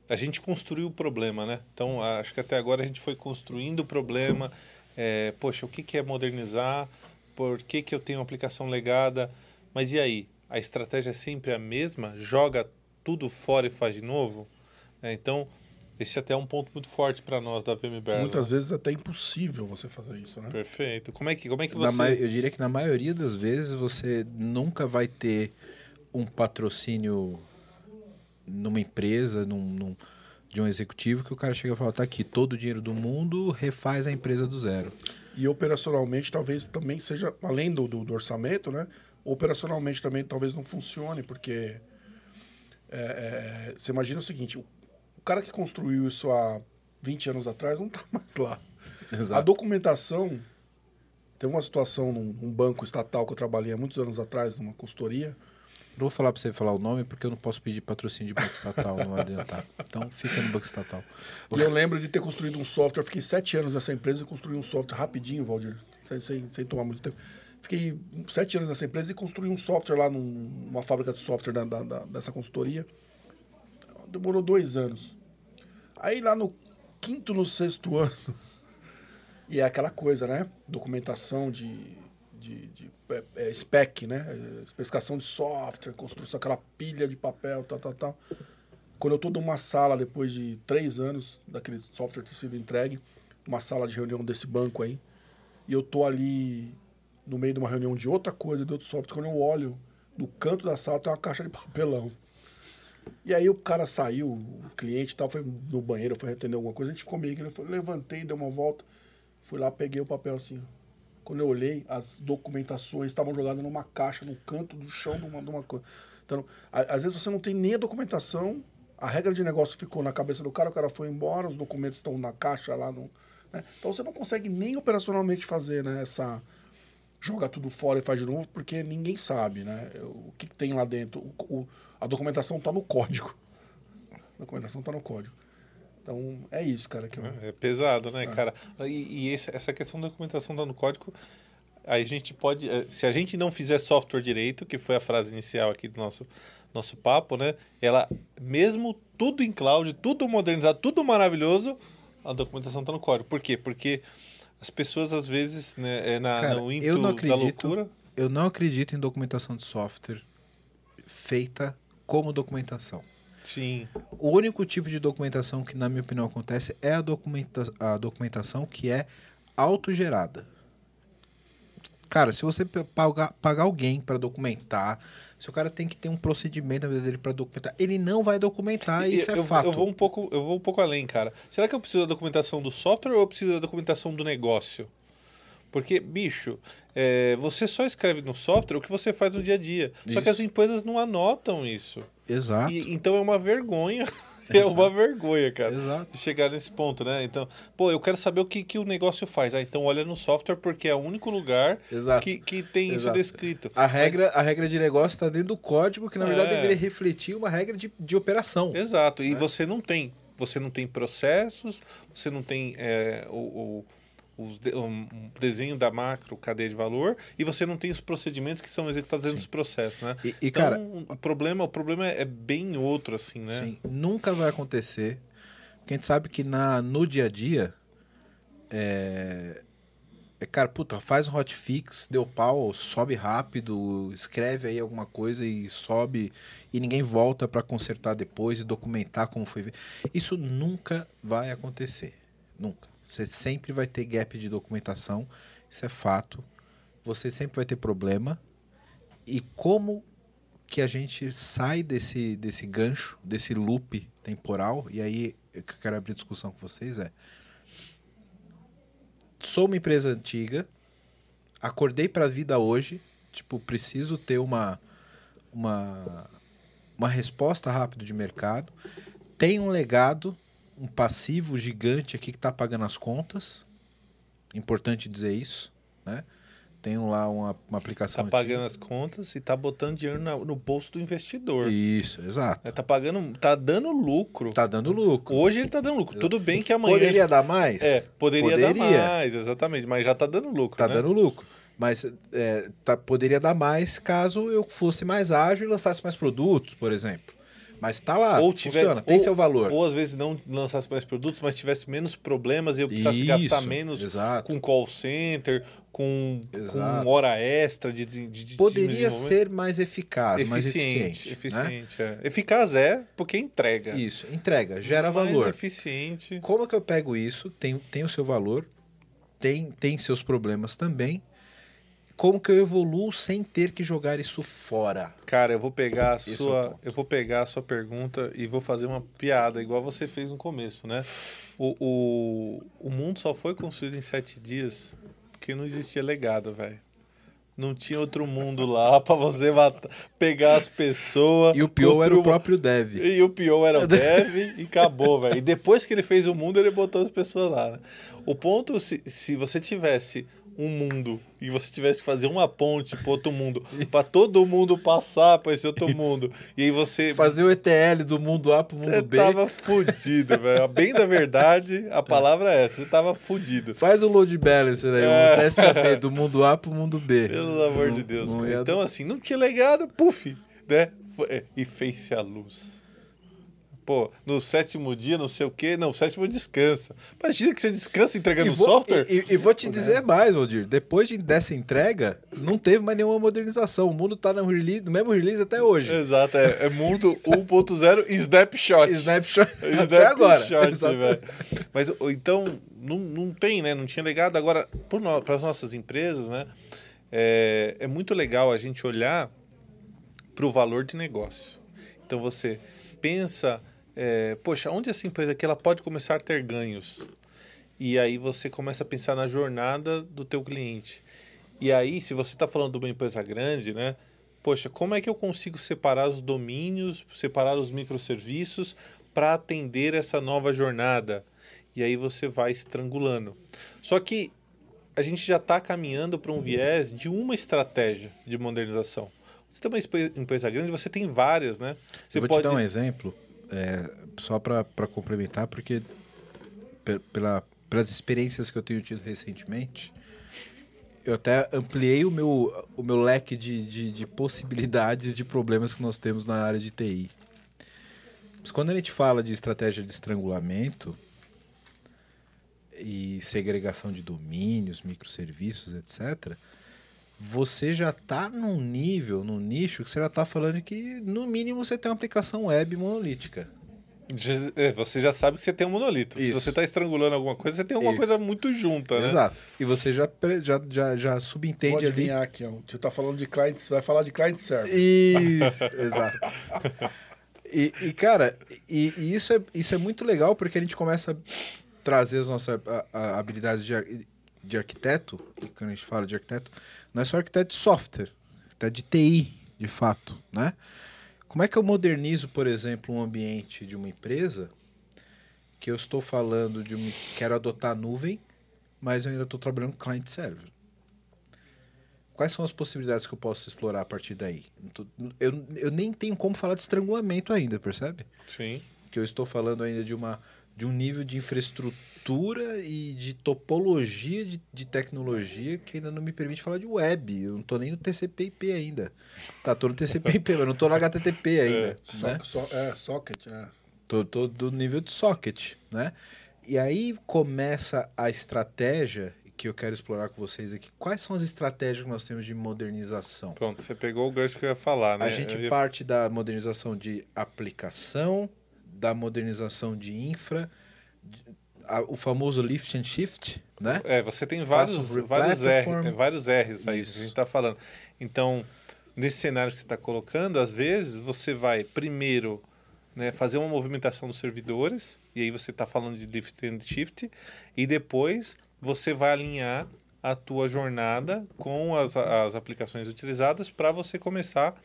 a gente construiu o problema, né? Então acho que até agora a gente foi construindo o problema. É, poxa, o que que é modernizar? Por que que eu tenho uma aplicação legada? Mas e aí? A estratégia é sempre a mesma? Joga tudo fora e faz de novo? É, então esse até é um ponto muito forte para nós da VMBR. Muitas vezes é até impossível você fazer isso, né? Perfeito. Como é que como é que você ma- eu diria que na maioria das vezes você nunca vai ter um patrocínio numa empresa, num, num- de um executivo, que o cara chega e fala, tá aqui, todo o dinheiro do mundo refaz a empresa do zero. E operacionalmente talvez também seja, além do, do, do orçamento, né? Operacionalmente também talvez não funcione, porque é, é, você imagina o seguinte, o, cara que construiu isso há 20 anos atrás não está mais lá. A documentação, teve uma situação num, num banco estatal que eu trabalhei há muitos anos atrás, numa consultoria, Não vou falar pra você falar o nome, porque eu não posso pedir patrocínio de banco estatal, não adiantar. Então fica no banco estatal. E eu lembro de ter construído um software, fiquei sete anos nessa empresa e construí um software rapidinho, Valdir, sem, sem, sem tomar muito tempo. Fiquei sete anos nessa empresa e construí um software lá num- numa fábrica de software da, da- da- dessa consultoria. Demorou dois anos. Aí lá no quinto, no sexto ano, e é aquela coisa, né? Documentação de, de, de é, é, spec, né? Especificação de software, construção, aquela pilha de papel, tal, tal, tal. Quando eu estou numa sala, depois de três anos daquele software ter sido entregue, uma sala de reunião desse banco aí, e eu tô ali no meio de uma reunião de outra coisa, de outro software, quando eu olho, no canto da sala tem uma caixa de papelão. E aí o cara saiu, o cliente tal, foi no banheiro, foi atender alguma coisa, a gente ficou meio que, levantei, dei uma volta, fui lá, peguei o papel assim. Quando eu olhei, as documentações estavam jogadas numa caixa, no canto do chão de uma, de uma coisa. Então, a- às vezes você não tem nem a documentação, a regra de negócio ficou na cabeça do cara, o cara foi embora, os documentos estão na caixa lá. No, né? Então você não consegue nem operacionalmente fazer né, essa. Joga tudo fora e faz de novo, porque ninguém sabe né, o que, que tem lá dentro. O- o- a documentação está no código. A documentação está no código. Então é isso, cara. Que eu, É pesado, né, cara? E, e esse- essa questão da documentação tá no código. A gente pode. eh, Se a gente não fizer software direito, que foi a frase inicial aqui do nosso, nosso papo, né? Ela, mesmo tudo em cloud, tudo modernizado, tudo maravilhoso, a documentação tá no código. Por quê? Porque as pessoas, às vezes, né, é na, Cara, no eu ímpeto não da acredito- loucura. Eu não acredito em documentação de software feita como documentação. Sim. O único tipo de documentação que, na minha opinião, acontece é a, documenta a documentação que é autogerada. Cara, se você pagar, pagar alguém para documentar, se o cara tem que ter um procedimento na vida dele para documentar, ele não vai documentar, E- isso é eu, fato. Eu vou, um pouco, eu vou um pouco além, cara. Será que eu preciso da documentação do software ou eu preciso da documentação do negócio? Porque, bicho, é, você só escreve no software o que você faz no dia a dia. Só que Isso. as empresas não anotam isso. Exato. E- então é uma vergonha. é uma vergonha, cara. Exato. Chegar nesse ponto, né? Então, pô, eu quero saber o que, que o negócio faz. Ah, então olha no software porque é o único lugar Exato. que, que tem isso Exato. descrito. A regra, a regra de negócio está dentro do código, que na verdade É. deveria refletir uma regra de, de operação. Exato, Né? e você não tem. Você não tem processos, você não tem é, o, o, os de- um desenho da macro cadeia de valor e você não tem os procedimentos que são executados dentro dos processos, né? E, e, então, cara, o problema, o problema é bem outro, assim, né? Sim, nunca vai acontecer. Porque a gente sabe que na, no dia a dia. É, é, cara, puta, faz um hotfix, deu pau, sobe rápido, escreve aí alguma coisa e sobe e ninguém volta pra consertar depois e documentar como foi. Isso nunca vai acontecer. Nunca. Você sempre vai ter gap de documentação, isso é fato. você sempre vai ter problema. E como que a gente sai desse, desse gancho, desse loop temporal? E aí eu quero abrir discussão com vocês é. Sou uma empresa antiga, acordei para a vida hoje, tipo, preciso ter uma, uma, uma resposta rápida de mercado. Tenho um legado, um passivo gigante aqui que está pagando as contas. Importante dizer isso, né? Tenho lá uma, uma aplicação. Tá pagando as contas e tá botando dinheiro na- no bolso do investidor. Isso, exato. É, Tá pagando, tá dando lucro. Tá dando lucro. Hoje ele tá dando lucro. Tudo bem que amanhã. Poderia dar mais? É, poderia, dar Poderia. mais, exatamente. Mas já tá dando lucro. Tá né? dando lucro. Mas é, tá- poderia dar mais caso eu fosse mais ágil e lançasse mais produtos, por exemplo. Mas tá lá, Ou tiver- funciona, tem ou- seu valor. Ou às vezes não lançasse mais produtos, mas tivesse menos problemas e eu precisasse gastar Isso, menos exato. com call center, com, com hora extra de, de, de Poderia ser mais eficaz, mais eficiente. né? eficiente. é. Eficaz é porque entrega. Isso, entrega, gera Mais valor. eficiente. Como que eu pego isso? Tem, tem o seu valor, tem, tem seus problemas também. Como que eu evoluo sem ter que jogar isso fora? Cara, eu vou pegar a Esse é sua, ponto. eu vou pegar a sua pergunta e vou fazer uma piada, igual você fez no começo, né? O, o, o mundo só foi construído em sete dias porque não existia legado, velho. Não tinha outro mundo lá pra você matar, pegar as pessoas. E o pior era o próprio Dev. E o pior era o Dev e acabou, velho. E depois que ele fez o mundo, ele botou as pessoas lá. né? O ponto, se, se você tivesse um mundo e você tivesse que fazer uma ponte para outro mundo, para todo mundo passar para esse outro Isso. mundo, e aí você. Fazer o ETL do mundo A pro mundo Você B. tava fudido, velho. Bem da verdade, a palavra é essa. Você tava fudido. Faz o load balance aí, É. um teste AB do mundo A pro mundo B. Pelo amor Não- de Deus. não ia- Então, assim, não tinha legado, puf, né? É, E fez-se a luz. Pô, no sétimo dia, não sei o quê. Não, sétimo descansa. Imagina que você descansa entregando E vou, software. e- e- e vou te dizer mais, Valdir. Depois de- dessa entrega, não teve mais nenhuma modernização. O mundo tá no, release, no mesmo release até hoje. Exato, é, é mundo 1.0 e snapshot. Snapshot até Snapshot, agora. velho. Mas o- então, não, não tem, né? Não tinha legado. Agora, para as nossas empresas, né? É, é muito legal a gente olhar para o valor de negócio. Então você pensa, é, poxa, onde essa empresa aqui ela pode começar a ter ganhos? E aí você começa a pensar na jornada do teu cliente. E aí, se você está falando de uma empresa grande, né? Poxa, como é que eu consigo separar os domínios, separar os microserviços para atender essa nova jornada? E aí você vai estrangulando. Só que a gente já está caminhando para um viés de uma estratégia de modernização. Você tem uma empresa grande, você tem várias, né? Você Eu vou te dar um exemplo, é, só para complementar, porque pe- pela, pelas experiências que eu tenho tido recentemente, eu até ampliei o meu, o meu leque de, de, de possibilidades de problemas que nós temos na área de TI. Mas quando a gente fala de estratégia de estrangulamento e segregação de domínios, microserviços, etc., você já está num nível, num nicho, que você já está falando que, no mínimo, você tem uma aplicação web monolítica. É, Você já sabe que você tem um monolito. Se Isso. você está estrangulando alguma coisa, você tem alguma Isso. coisa muito junta, né? Exato. E você já, já, já, já subentende Pode ali. aqui, ó. Você tá falando de cliente, você vai falar de client server. Isso, exato. E, e, cara, e, e isso, é, isso é muito legal porque a gente começa a trazer as nossas a- a- habilidades de, de arquiteto, e quando a gente fala de arquiteto, não é só arquiteto de software, arquiteto de TI, de fato, né? Como é que eu modernizo, por exemplo, um ambiente de uma empresa que eu estou falando de um, quero adotar nuvem, mas eu ainda estou trabalhando com client server? Quais são as possibilidades que eu posso explorar a partir daí? Eu, eu nem tenho como falar de estrangulamento ainda, percebe? Sim. Que eu estou falando ainda de, uma, de um nível de infraestrutura e de topologia de, de tecnologia que ainda não me permite falar de web. Eu não estou nem no TCP/IP ainda. Tá, tô no TCP/IP, mas não estou no HTTP ainda. So- né? so- é, socket, é. Tô, tô do nível de socket, né? E aí começa a estratégia que eu quero explorar com vocês aqui. Quais são as estratégias que nós temos de modernização? Pronto, você pegou o gancho que eu ia falar, né? A gente ia- parte da modernização de aplicação, da modernização de infra, a- o famoso lift and shift, né? É, você tem vários, vários, R, é, vários R's aí Isso. que a gente está falando. Então, nesse cenário que você está colocando, às vezes você vai primeiro né, fazer uma movimentação dos servidores, e aí você está falando de lift and shift, e depois você vai alinhar a tua jornada com as, as aplicações utilizadas para você começar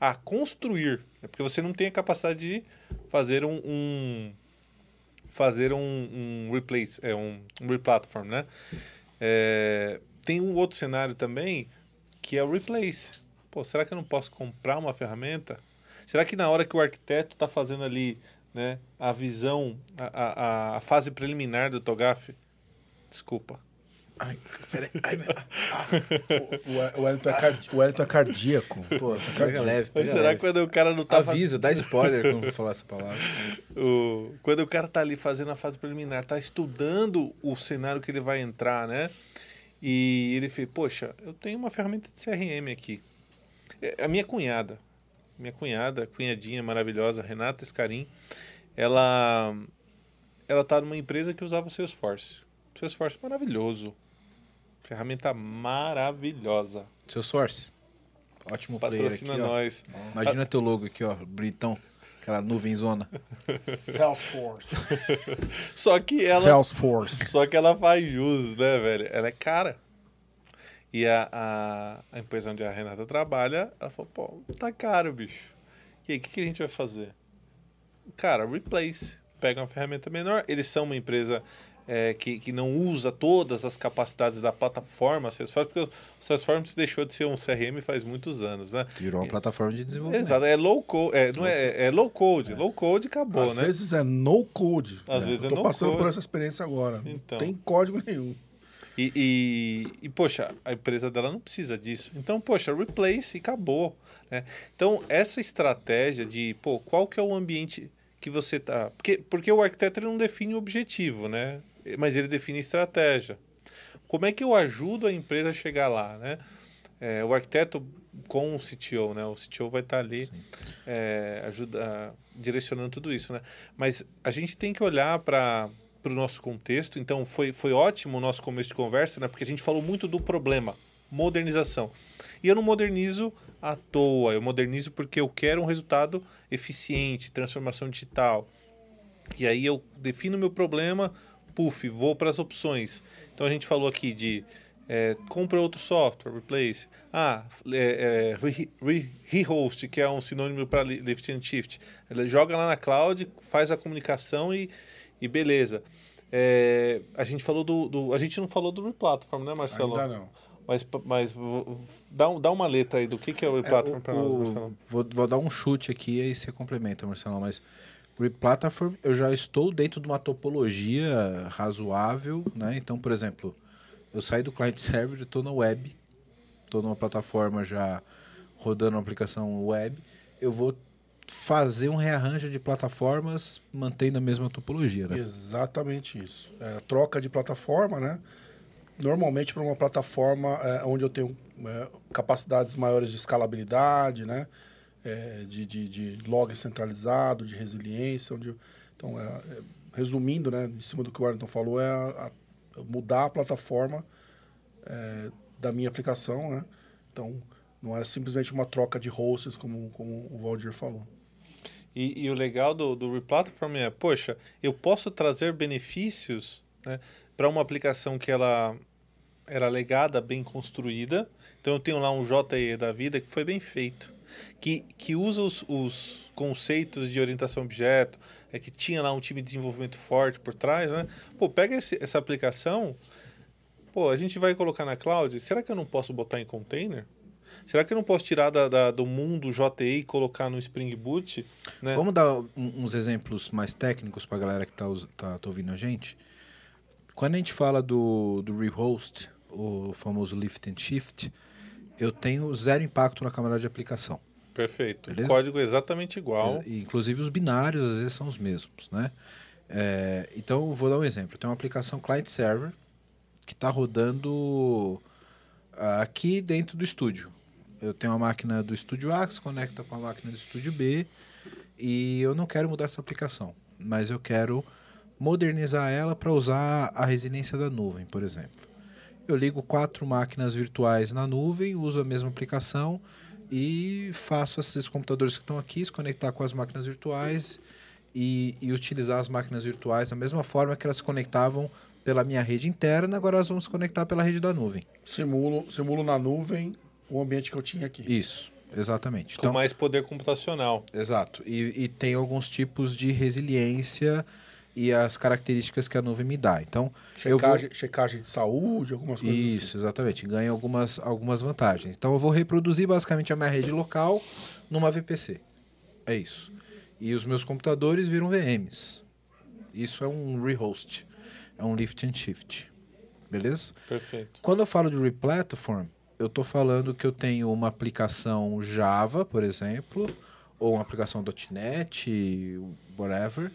a construir, né? porque você não tem a capacidade de fazer um, um- fazer um, um replace, é um, um replatform, né? É, tem um outro cenário também que é o replace. Pô, será que eu não posso comprar uma ferramenta? Será que na hora que o arquiteto está fazendo ali né, a visão, a, a, a fase preliminar do TOGAF? Desculpa. Ai, peraí. Ai, meu- O, o, Wellington é card- o Wellington é cardíaco. Pô, pega leve, pega será leve. que quando o cara não tá. Avisa, dá spoiler quando eu falar essa palavra. o- quando o cara tá ali fazendo a fase preliminar, tá estudando o cenário que ele vai entrar, né? E ele fez, poxa, eu tenho uma ferramenta de CRM aqui. É, A minha cunhada, minha cunhada, cunhadinha maravilhosa, Renata Escarim, ela ela tá numa empresa que usava o Salesforce. Salesforce maravilhoso. Ferramenta maravilhosa. Seu source. Ótimo player aqui, Patrocina ó. nós. Imagina teu logo aqui, ó. Britão. Aquela nuvem zona. Salesforce. Só que ela Salesforce. Só que ela faz jus, né, velho? Ela é cara. E a, a, a empresa onde a Renata trabalha, ela falou, pô, tá caro, bicho. E aí, o que, que a gente vai fazer? Cara, replace. Pega uma ferramenta menor. Eles são uma empresa é, que, que não usa todas as capacidades da plataforma Salesforce, porque o Salesforce deixou de ser um CRM faz muitos anos, né? Virou uma plataforma de desenvolvimento. Exato, é low code, é, não é, é low code. Low code acabou, Às né? vezes é no code. Às né? vezes Eu é tô no passando code. por essa experiência agora. Então. Não tem código nenhum. E, e, e, poxa, a empresa dela não precisa disso. Então, poxa, replace e acabou. Né? Então, essa estratégia de, pô, qual que é o ambiente que você tá... Porque, porque o arquiteto não define o objetivo, né? Mas ele define estratégia. Como é que eu ajudo a empresa a chegar lá, né? É, o arquiteto com o CTO, né? O CTO vai estar ali é, ajuda, direcionando tudo isso, né? Mas a gente tem que olhar para para o nosso contexto. Então, foi, foi ótimo o nosso começo de conversa, né? Porque a gente falou muito do problema, modernização. E eu não modernizo à toa, eu modernizo porque eu quero um resultado eficiente, transformação digital. E aí eu defino meu problema, puff, vou para as opções. Então a gente falou aqui de é, compra outro software, replace. Ah, é, é, re- re- rehost, que é um sinônimo para lift and shift. Ele joga lá na cloud, faz a comunicação e, e beleza. É, a gente falou do, do- A gente não falou do replatform, né, Marcelo? Ainda não. Mas, mas dá, dá uma letra aí do que, que é o É, replatform o- para nós, Marcelo. vou, vou dar um chute aqui e aí você complementa, Marcelo. Mas Replatform, eu já estou dentro de uma topologia razoável, né? Então, por exemplo, eu saí do client server estou na web, estou numa plataforma já rodando uma aplicação web. Eu vou fazer um rearranjo de plataformas mantendo a mesma topologia, né? Exatamente isso. É, troca de plataforma, né? Normalmente para uma plataforma é, onde eu tenho é, capacidades maiores de escalabilidade, né? É, de, de, de log centralizado, de resiliência. Onde então, é, é, resumindo, né? Em cima do que o Arlington falou, é a- a- mudar a plataforma é, da minha aplicação, né? Então, não é simplesmente uma troca de hosts, como, como o Valdir falou. E, e o legal do, do replatform é, poxa, eu posso trazer benefícios né, para uma aplicação que ela era legada, bem construída. Então eu tenho lá um JE da vida que foi bem feito, que, que usa os, os conceitos de orientação objeto, é que tinha lá um time de desenvolvimento forte por trás, né? Pô, pega esse, essa aplicação, pô, a gente vai colocar na cloud, será que eu não posso botar em container? Será que eu não posso tirar da, da- do mundo JE e colocar no Spring Boot? Né? Vamos dar um- uns exemplos mais técnicos para a galera que está tá, tá ouvindo a gente. Quando a gente fala do, do rehost, o famoso lift and shift, eu tenho zero impacto na câmera de aplicação. Perfeito. Beleza? Código exatamente igual. Inclusive os binários às vezes são os mesmos, né? É, então vou dar um exemplo. Eu tenho uma aplicação client-server que está rodando ah, aqui dentro do estúdio. Eu tenho uma máquina do estúdio A que se conecta com a máquina do estúdio B e eu não quero mudar essa aplicação, mas eu quero modernizar ela para usar a resiliência da nuvem, por exemplo. Eu ligo quatro máquinas virtuais na nuvem, uso a mesma aplicação e faço esses computadores que estão aqui se conectar com as máquinas virtuais e, e utilizar as máquinas virtuais da mesma forma que elas se conectavam pela minha rede interna, agora elas vão se conectar pela rede da nuvem. Simulo, simulo na nuvem o ambiente que eu tinha aqui. Isso, exatamente. Com mais poder computacional. Exato. E, e tem alguns tipos de resiliência e as características que a nuvem me dá. Então, eu vou... Checagem, checagem de saúde, algumas coisas Isso, assim. exatamente. Ganha algumas, algumas vantagens. Então eu vou reproduzir basicamente a minha rede local numa VPC. É isso. E os meus computadores viram VMs. Isso é um rehost. É um lift and shift. Beleza? Perfeito. Quando eu falo de replatform, eu estou falando que eu tenho uma aplicação Java, por exemplo, ou uma aplicação .NET, whatever,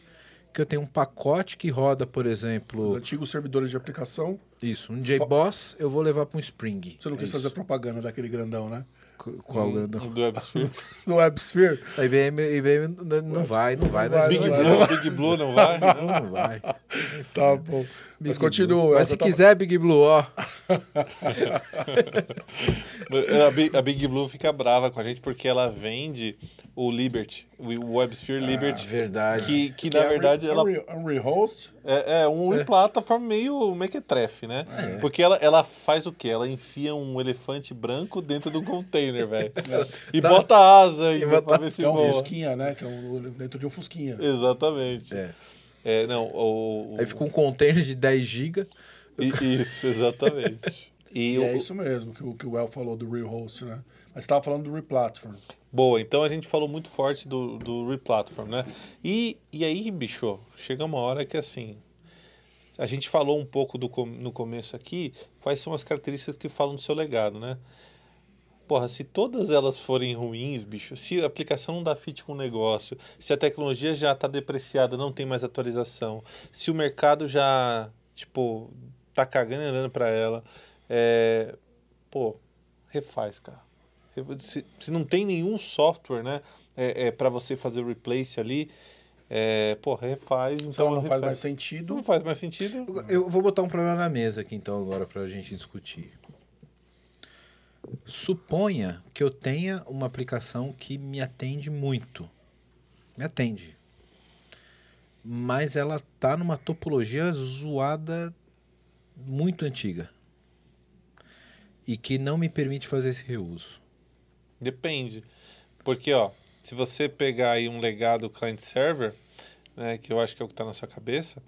que eu tenho um pacote que roda, por Os exemplo, antigos servidores de aplicação. isso, um JBoss, eu vou levar para um Spring. Você não É quis isso. fazer propaganda daquele grandão, né? Qu- Qual grandão? Do WebSphere. No WebSphere. A IBM, IBM não- não vai, não vai. Não vai, Big. Blue, Big Blue não vai? Não, não vai. Tá bom. Mas Big continua. Blue. Mas se tá- quiser Big Blue, ó. A Big, a Big Blue fica brava com a gente porque ela vende o Liberty, o WebSphere Liberty. Verdade. Que, que que na é verdade re- ela um re- um rehost. é, é um plataforma meio mequetrefe, né? É. Porque ela, ela faz o quê? Ela enfia um elefante branco dentro de um container, velho. E Tá. bota asa ainda bota- pra ver se Que é um voa. fusquinha, né? Que é um, dentro de um fusquinha. Exatamente. É. É, não, o, o- Aí fica um container de 10 GB. Isso, exatamente. E, E o- é isso mesmo que o, que o El falou do rehost, né? Mas você tava falando do replatform. Boa, então a gente falou muito forte do, do replatform, né? E, e aí, bicho, chega uma hora que assim. A gente falou um pouco do, no começo aqui, quais são as características que falam do seu legado, né? Porra, se todas elas forem ruins, bicho, se a aplicação não dá fit com o negócio, se a tecnologia já está depreciada, não tem mais atualização, se o mercado já, tipo, tá cagando e andando para ela, é, pô, refaz, cara. Se, se não tem nenhum software, né, é, é para você fazer o replace ali, é, pô, refaz, então, Então não faz refaz. mais sentido. Não faz mais sentido. Eu vou botar um problema na mesa aqui então agora pra gente discutir. Suponha que eu tenha uma aplicação que me atende muito. Me atende. Mas ela tá numa topologia zoada muito antiga. E que não me permite fazer esse reuso. Depende. Porque, ó, se você pegar aí um legado client-server, né, que eu acho que é o que está na sua cabeça,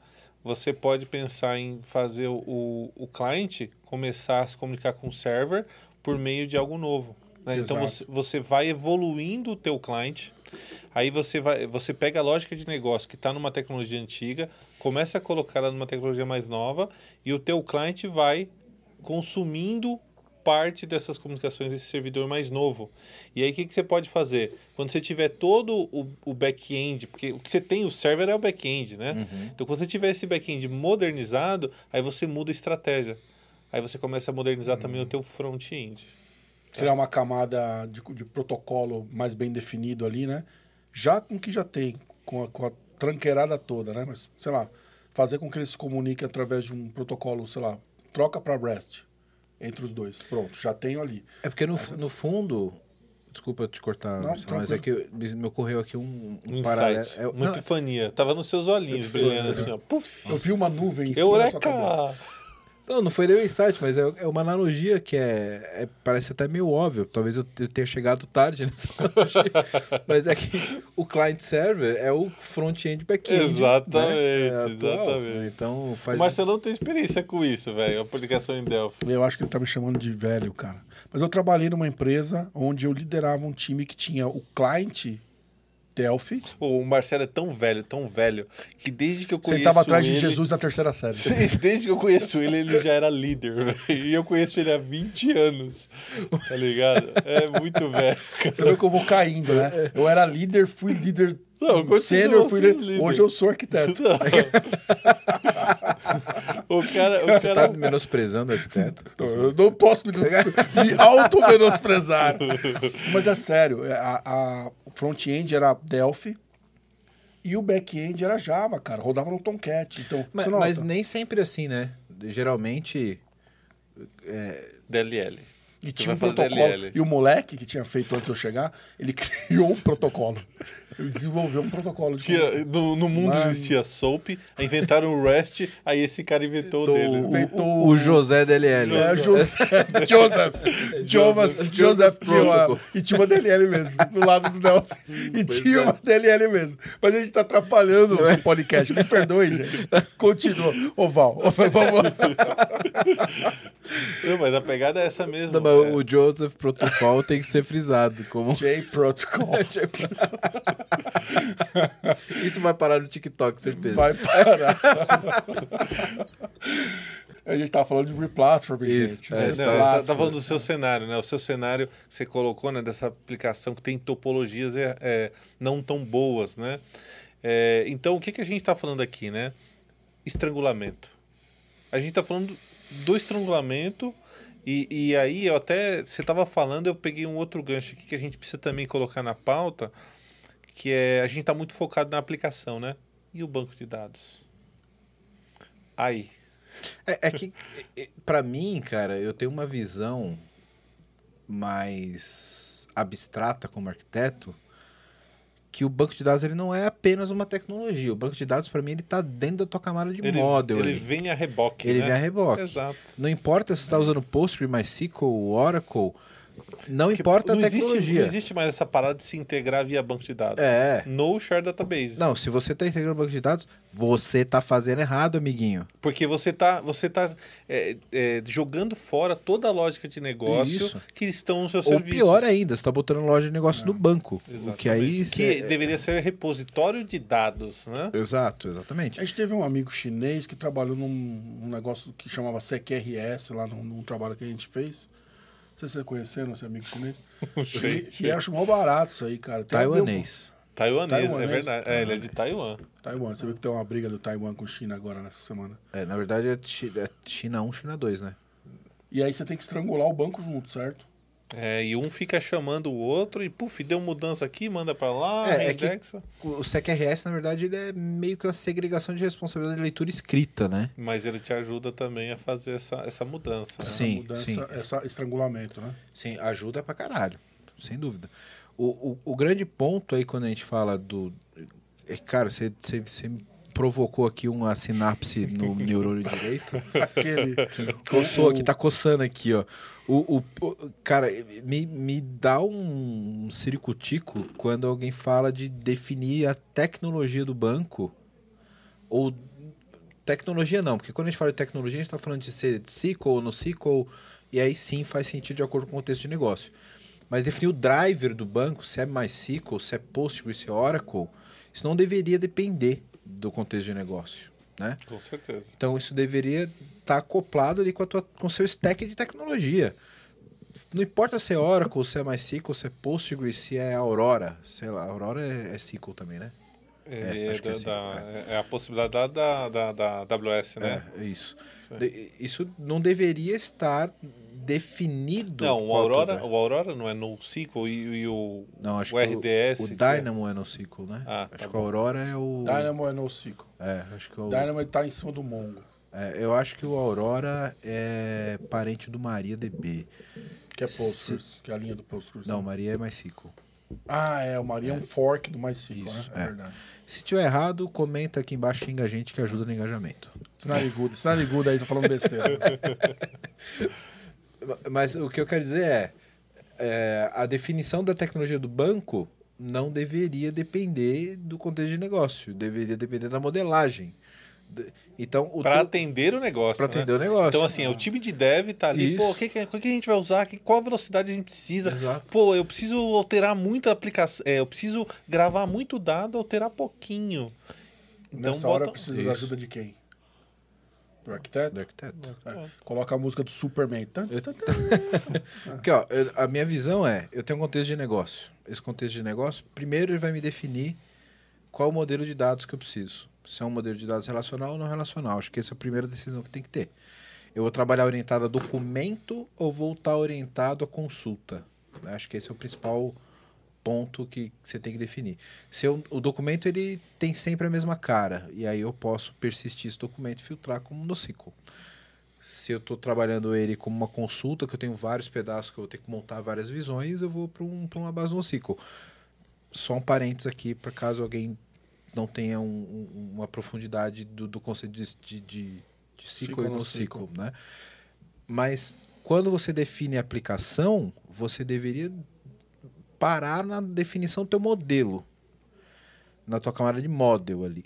você pode pensar em fazer o, o client começar a se comunicar com o server por meio de algo novo. né? Então você, você vai evoluindo o teu client, aí você vai, você pega a lógica de negócio que está numa tecnologia antiga, começa a colocar ela numa tecnologia mais nova e o teu client vai consumindo parte dessas comunicações desse servidor mais novo. E aí o que, que você pode fazer? Quando você tiver todo o, o back-end, porque o que você tem, o server é o back-end, né? Então quando você tiver esse back-end modernizado, aí você muda a estratégia. Aí você começa a modernizar também o teu front-end. Criar uma camada de, de protocolo mais bem definido ali, né? Já com o que já tem, com a, com a tranqueirada toda, né? Mas, sei lá, fazer com que eles se comuniquem através de um protocolo, sei lá, troca para REST entre os dois. Pronto, já tenho ali. É porque no, no fundo. Desculpa te cortar, Não, Marcelo, mas é que me ocorreu aqui um, um paralelo. É, uma não, epifania. Tava nos seus olhinhos brilhando assim, ó. Puf! Eu vi uma nuvem em cima da sua cabeça. Não, não foi nem o insight, mas é, é uma analogia que é, é- parece até meio óbvio. Talvez eu, te- eu tenha chegado tarde nessa analogia. mas é que o client server é o front-end back-end. Exatamente, né? É exatamente. né? Então O faz. Marcelão tem experiência com isso, velho. Aplicação em Delphi. Eu acho que ele tá me chamando de velho, cara. Mas eu trabalhei numa empresa onde eu liderava um time que tinha o cliente Delphi, O Marcelo é tão velho, tão velho, que desde que eu conheço sentava atrás ele... de Jesus na terceira série. Sim, Desde que eu conheço ele, ele já era líder, velho. E eu conheço ele há 20 anos, tá ligado? É muito velho. Você vê que eu vou caindo, né? Eu era líder, fui líder Não, sênior, fui líder. líder. Hoje eu sou arquiteto. O cara, o Você cara tá menosprezando o arquiteto? Eu não posso me, me auto-menosprezar. Mas é sério, a, a- o front-end era Delphi E o back-end era Java, cara. Rodava no Tomcat. Então, Mas, mas nem sempre assim, né? Geralmente. DLL. E Você tinha um protocolo. DLL. E o moleque que tinha feito antes de eu chegar, ele criou um protocolo. Ele desenvolveu um protocolo de Tinha, no, no mundo Mano. existia SOAP, inventaram o REST, aí esse cara inventou o dele. O, Feito o- o José DLL. É, José, Joseph. Joseph, Joseph tinha uma, e tinha uma DLL mesmo, do lado do Delphi. E tinha uma DLL mesmo. Mas a gente tá atrapalhando o seu podcast. Me perdoe, gente. Continua. Ô, Val, vamos lá. Não, mas a pegada é essa mesmo. Não, mas É. o Joseph Protocol tem que ser frisado. Como... J Protocol. Isso vai parar no TikTok, certeza. Vai parar. A gente tava falando de replatform, Isso, gente. é, Não, tá- tá, tá falando do seu cenário, né? O seu cenário você colocou né, dessa aplicação que tem topologias é, é, não tão boas, né? É, então, o que, que a gente está falando aqui, né? Estrangulamento. A gente está falando do estrangulamento e, e aí eu até você estava falando, eu peguei um outro gancho aqui que a gente precisa também colocar na pauta, que é a gente está muito focado na aplicação, né? E o banco de dados. Aí. É, é que, pra mim, cara, eu tenho uma visão mais abstrata como arquiteto que o banco de dados ele não é apenas uma tecnologia. O banco de dados, pra mim, ele tá dentro da tua camada de Ele, model. ele ali. vem a reboque. Ele né? vem a reboque. Exato. Não importa se você está usando Postgre, MySQL, Oracle, não Porque importa não a existe- tecnologia. não existe mais essa parada de se integrar via banco de dados. É. No share database. Não, se você está integrando banco de dados, você tá fazendo errado, amiguinho. Porque você tá, você tá é, é, jogando fora toda a lógica de negócio Isso. que estão no seu Ou serviço. pior ainda, você está botando loja de negócio no banco. O que aí... Que cê- deveria ser repositório de dados, né? Exato, exatamente. A gente teve um amigo chinês que trabalhou num, num negócio que chamava CQRS, lá num, num trabalho que a gente fez. Não sei se vocês conheceram esse amigo chinês. sei. E, e acho mal barato isso aí, cara. Tem ver- Taiwanês. Taiwanês, é Taiwanês. verdade. É, ele é de Taiwan. Taiwan. Você viu que tem uma briga do Taiwan com China agora nessa semana. É, na verdade é, é China 1, China 2, né? E aí você tem que estrangular o banco junto, certo? É, e um fica chamando o outro e, puf, deu mudança aqui, manda pra lá, É, é que- indexa. O CQRS, na verdade, ele é meio que uma segregação de responsabilidade de leitura escrita, né? Mas ele te ajuda também a fazer essa, essa mudança. né? Sim, Essa mudança, sim. essa estrangulamento, né? Sim, ajuda pra caralho, sem dúvida. O, o, o grande ponto aí quando a gente fala do. é, Cara, você, você, você me provocou aqui uma sinapse no neurônio direito. Aquele. Coçou aqui, tá coçando aqui, ó. O, o, cara, me, me dá um ciricutico quando alguém fala de definir a tecnologia do banco. Ou. Tecnologia não, porque quando a gente fala de tecnologia, a gente está falando de ser SQL ou no SQL, e aí sim faz sentido de acordo com o contexto de negócio. Mas definir o driver do banco, se é MySQL, se é Postgres, se é Oracle, isso não deveria depender do contexto de negócio, né? Com certeza. Então isso deveria estar acoplado ali com a tua, com o seu stack de tecnologia. Não importa se é Oracle, se é MySQL, se é Postgres, se é Aurora, sei lá, Aurora é, é SQL também, né? É, é, é da- assim, da- é a possibilidade da, da, da, da AWS, né? É, é isso. Isso não deveria estar definido. Não, o que é Aurora, o Aurora não é NoSQL e, e o, Não, acho o que RDS. o, que o Dynamo é NoSQL, né? Ah, tá acho que bom. o Aurora é o. Dynamo é NoSQL. É, acho que o. Dynamo ele tá em cima do Mongo. é, eu acho que o Aurora é parente do MariaDB. Que é Postgres, que é a linha do Postgres. Não, Maria é MySQL. Ah, é. O Maria é, um fork do MySQL, né? Isso, É, é. verdade. Se tiver errado, comenta aqui embaixo, xinga a gente que ajuda no engajamento. Snarigudo. Snarigudo aí, tá falando besteira. Mas o que eu quero dizer é, é, a definição da tecnologia do banco não deveria depender do contexto de negócio, deveria depender da modelagem. De- Então, Para teu- atender o negócio. pra né? atender o negócio. Então, assim, o time de dev tá ali, Isso. pô, o que, que, que a gente vai usar? Que- Qual a velocidade a gente precisa? Exato. Pô, eu preciso alterar muito a aplicação. é, eu preciso gravar muito dado, alterar pouquinho. Então, Nessa hora bota- precisa da Isso. ajuda de quem? Do arquiteto? do arquiteto. É. Coloca a música do Superman. Tan, tan, tan. Porque, ó, a minha visão é, eu tenho um contexto de negócio. Esse contexto de negócio, primeiro ele vai me definir qual o modelo de dados que eu preciso. Se é um modelo de dados relacional ou não relacional. Acho que essa é a primeira decisão que tem que ter. Eu vou trabalhar orientado a documento ou vou estar orientado a consulta? Acho que esse é o principal ponto que você tem que definir. Se eu, o documento ele tem sempre a mesma cara, e aí eu posso persistir esse documento e filtrar como NoSQL. Se eu estou trabalhando ele como uma consulta, que eu tenho vários pedaços que eu vou ter que montar várias visões, eu vou para um, uma base NoSQL. Só um parênteses aqui, para caso alguém não tenha um, um, uma profundidade do, do conceito de, de, de, de SQL e NoSQL, né? Mas quando você define a aplicação, você deveria parar na definição do teu modelo, na tua camada de model ali.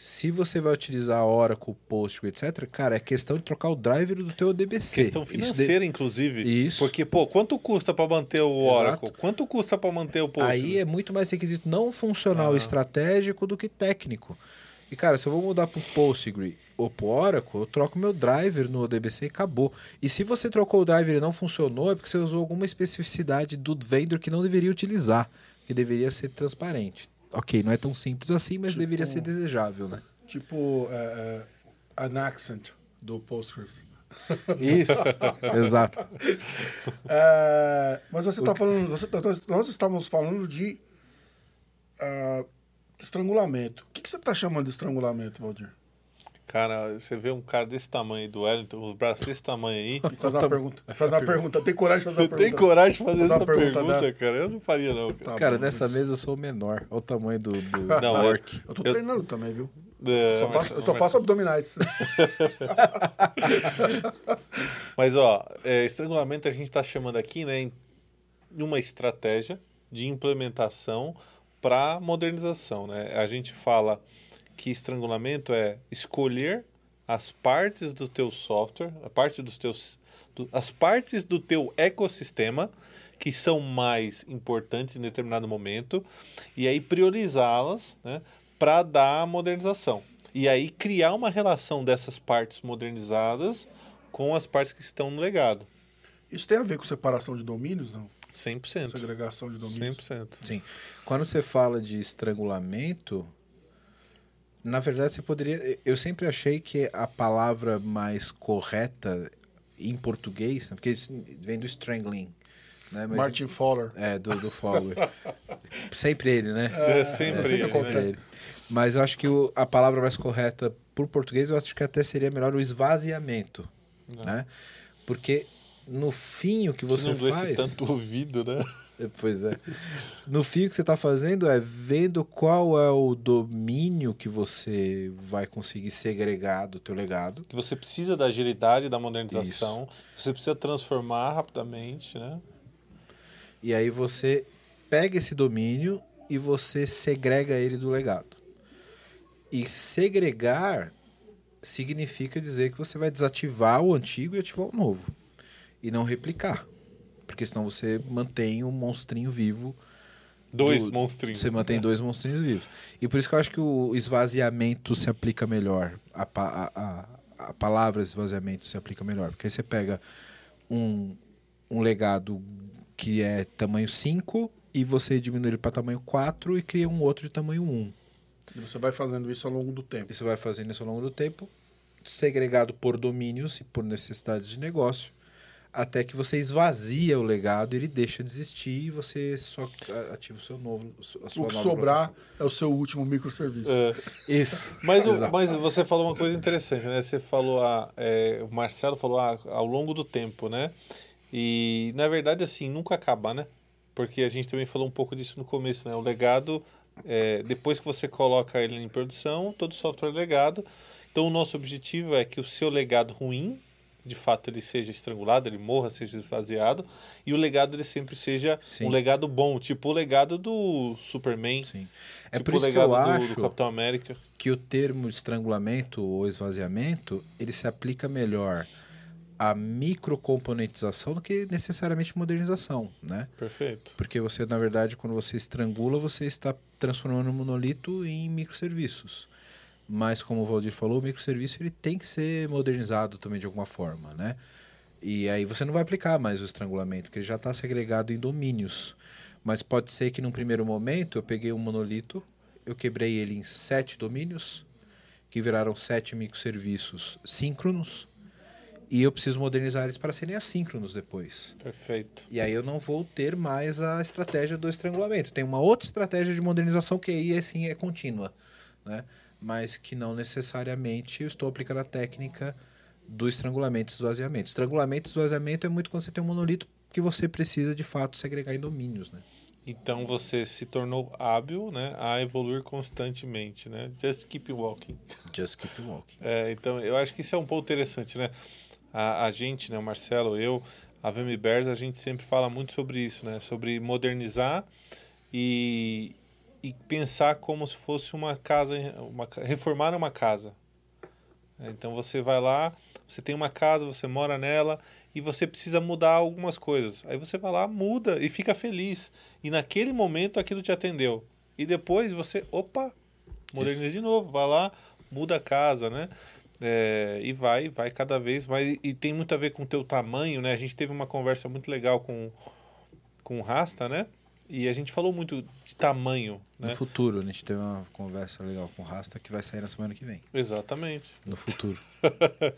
Se você vai utilizar Oracle, Postgre, etc., cara, é questão de trocar o driver do teu DBC. Questão financeira, de... inclusive. Isso. Porque, pô, quanto custa para manter o Oracle? Exato. Quanto custa para manter o Postgre? Aí é muito mais requisito não funcional Ah. estratégico do que técnico. E, cara, se eu vou mudar para o Postgre ou para Oracle, eu troco meu driver no DBC e acabou. E se você trocou o driver e não funcionou, é porque você usou alguma especificidade do vendor que não deveria utilizar, que deveria ser transparente. Ok, não é tão simples assim, mas Tipo- deveria ser desejável, né? Tipo, é, an accent do Postgres. Isso, exato. É, mas você está falando, você tá- nós- nós estávamos falando de ah, estrangulamento. O que, que você está chamando de estrangulamento, Valdir? Cara, você vê um cara desse tamanho aí do Wellington, os braços desse tamanho aí. Faz uma pergunta. Faz uma pergunta. Tem coragem de fazer uma Você tem pergunta? coragem de fazer Fazer essa pergunta pergunta, dessa? cara? Eu não faria, não. Cara. Tá Cara, bom, nessa mesa eu sou o menor. Olha o tamanho do, do é- orc. Eu tô Eu- treinando também, viu? É, Só mas- faço, eu só mas- faço abdominais. Mas, ó, é, estrangulamento a gente está chamando aqui, né, em uma estratégia de implementação para modernização, né? A gente fala que estrangulamento é escolher as partes do teu software, a parte dos teus, do- as partes do teu ecossistema que são mais importantes em determinado momento e aí priorizá-las, né, para dar a modernização. E aí criar uma relação dessas partes modernizadas com as partes que estão no legado. Isso tem a ver com separação de domínios, não? 100%. Segregação de domínios. 100%. Sim. Quando você fala de estrangulamento, na verdade você poderia. Eu sempre achei que a palavra mais correta em português, né, porque isso vem do strangling. Né? Mas- Martin Fowler. É, do, do Fowler. sempre ele, né? É sempre sempre ele, contra né? ele. Mas eu acho que o- a palavra mais correta por português, eu acho que até seria melhor o esvaziamento. Né? Porque no fim o que você não faz. tanto ouvido, né? Pois é. No fim, o que você está fazendo é vendo qual é o domínio que você vai conseguir segregar do teu legado. Que você precisa da agilidade, da modernização. Você precisa transformar rapidamente, né? E aí você pega esse domínio e você segrega ele do legado. E segregar significa dizer que você vai desativar o antigo e ativar o novo. E não replicar. Porque senão você mantém um monstrinho vivo Dois Do- monstrinhos. Você mantém dois monstrinhos vivos. E por isso que eu acho que o esvaziamento se aplica melhor. A, a, a, a palavra esvaziamento se aplica melhor. Porque aí você pega um, um legado que é tamanho 5 e você diminui ele para tamanho 4 e cria um outro de tamanho 1. E você vai fazendo isso ao longo do tempo. E você vai fazendo isso ao longo do tempo, segregado por domínios e por necessidades de negócio, até que você esvazia o legado, ele deixa de existir e você só ativa o seu novo. A sua O que nova sobrar é o seu último microserviço. É, Isso. mas, o- mas você falou uma coisa interessante, né? Você falou, ah, é, o Marcelo falou ah, ao longo do tempo, né? E na verdade, assim, nunca acaba, né? Porque a gente também falou um pouco disso no começo, né? O legado, é, depois que você coloca ele em produção, todo software é legado. Então, o nosso objetivo é que o seu legado ruim, de fato, ele seja estrangulado, ele morra, seja esvaziado, e o legado ele sempre seja Sim. um legado bom, tipo o legado do Superman, Sim. É tipo por o isso que legado eu do- acho do Capitão América. que o termo estrangulamento ou esvaziamento, ele se aplica melhor à microcomponentização do que necessariamente modernização, né? Perfeito. Porque você, na verdade, quando você estrangula, você está transformando um monolito em microserviços. Mas, como o Valdir falou, o microserviço ele tem que ser modernizado também de alguma forma, né? E aí você não vai aplicar mais o estrangulamento, porque ele já está segregado em domínios. Mas pode ser que num primeiro momento eu peguei um monolito, eu quebrei ele em sete domínios, que viraram sete microserviços síncronos, e eu preciso modernizar eles para serem assíncronos depois. Perfeito. E aí eu não vou ter mais a estratégia do estrangulamento. Tem uma outra estratégia de modernização que aí assim é contínua, né? Mas que não necessariamente eu estou aplicando a técnica do estrangulamento e esvaziamento. Estrangulamento e esvaziamento é muito quando você tem um monolito que você precisa de fato segregar em domínios, né? Então você se tornou hábil, né, a evoluir constantemente, né? Just keep walking. Just keep walking. É, então eu acho que isso é um ponto interessante, né? A, a gente, né, o Marcelo, eu, a VM Bears, a gente sempre fala muito sobre isso, né? Sobre modernizar e, e pensar como se fosse uma casa, uma, reformar uma casa. Então você vai lá, você tem uma casa, você mora nela e você precisa mudar algumas coisas. Aí você vai lá, muda e fica feliz. E naquele momento aquilo te atendeu. E depois você, opa, moderniza de novo, vai lá, muda a casa, né? É, e vai, vai cada vez mais. E tem muito a ver com o teu tamanho, né? A gente teve uma conversa muito legal com, com o Rasta, né? E a gente falou muito de tamanho, No né? futuro, a gente teve uma conversa legal com o Rasta que vai sair na semana que vem. Exatamente. No futuro.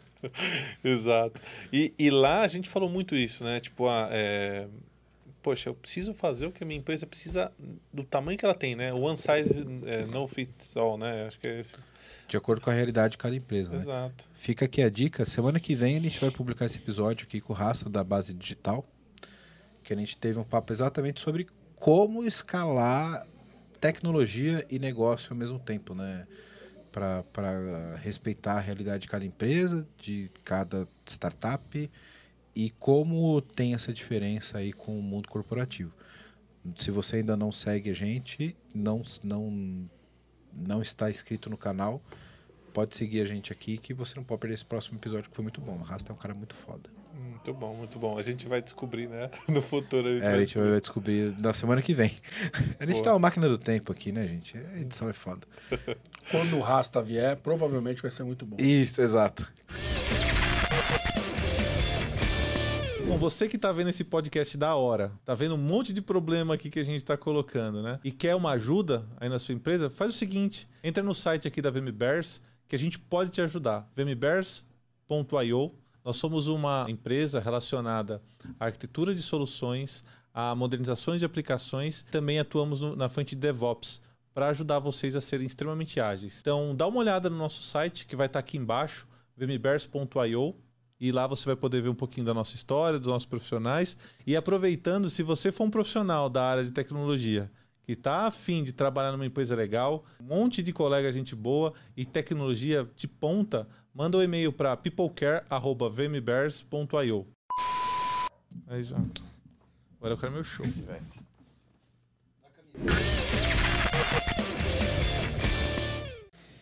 Exato. E, e lá a gente falou muito isso, né? Tipo, ah, é, poxa, eu preciso fazer o que a minha empresa precisa do tamanho que ela tem, né? One size é, no fits all, né? Acho que é esse. De acordo com a realidade de cada empresa, né? Exato. Fica aqui a dica. Semana que vem a gente vai publicar esse episódio aqui com o Rasta da base digital. Que a gente teve um papo exatamente sobre como escalar tecnologia e negócio ao mesmo tempo, né? Para respeitar a realidade de cada empresa, de cada startup e como tem essa diferença aí com o mundo corporativo. Se você ainda não segue a gente, não, não, não está inscrito no canal, pode seguir a gente aqui que você não pode perder esse próximo episódio que foi muito bom. O Rasta é um cara muito foda. Muito bom, muito bom. A gente vai descobrir, né? No futuro a gente, É, a vai, gente vai descobrir na semana que vem. A gente Boa. tem uma máquina do tempo aqui, né, gente? A edição é foda. Quando o Rasta vier, provavelmente vai ser muito bom. Isso, exato. Bom, você que tá vendo esse podcast da hora, tá vendo um monte de problema aqui que a gente tá colocando, né? E quer uma ajuda aí na sua empresa, faz o seguinte, entra no site aqui da VMBears que a gente pode te ajudar. vmbears.io. Nós somos uma empresa relacionada à arquitetura de soluções, a modernizações de aplicações, também atuamos no- na frente de DevOps para ajudar vocês a serem extremamente ágeis. Então, dá uma olhada no nosso site que vai estar aqui embaixo, vmbears.io. E lá você vai poder ver um pouquinho da nossa história, dos nossos profissionais. E aproveitando, se você for um profissional da área de tecnologia que está afim de trabalhar numa empresa legal, um monte de colega gente boa e tecnologia de ponta, manda um e-mail para peoplecare.vmbears.io. Aí já. Agora eu quero meu show.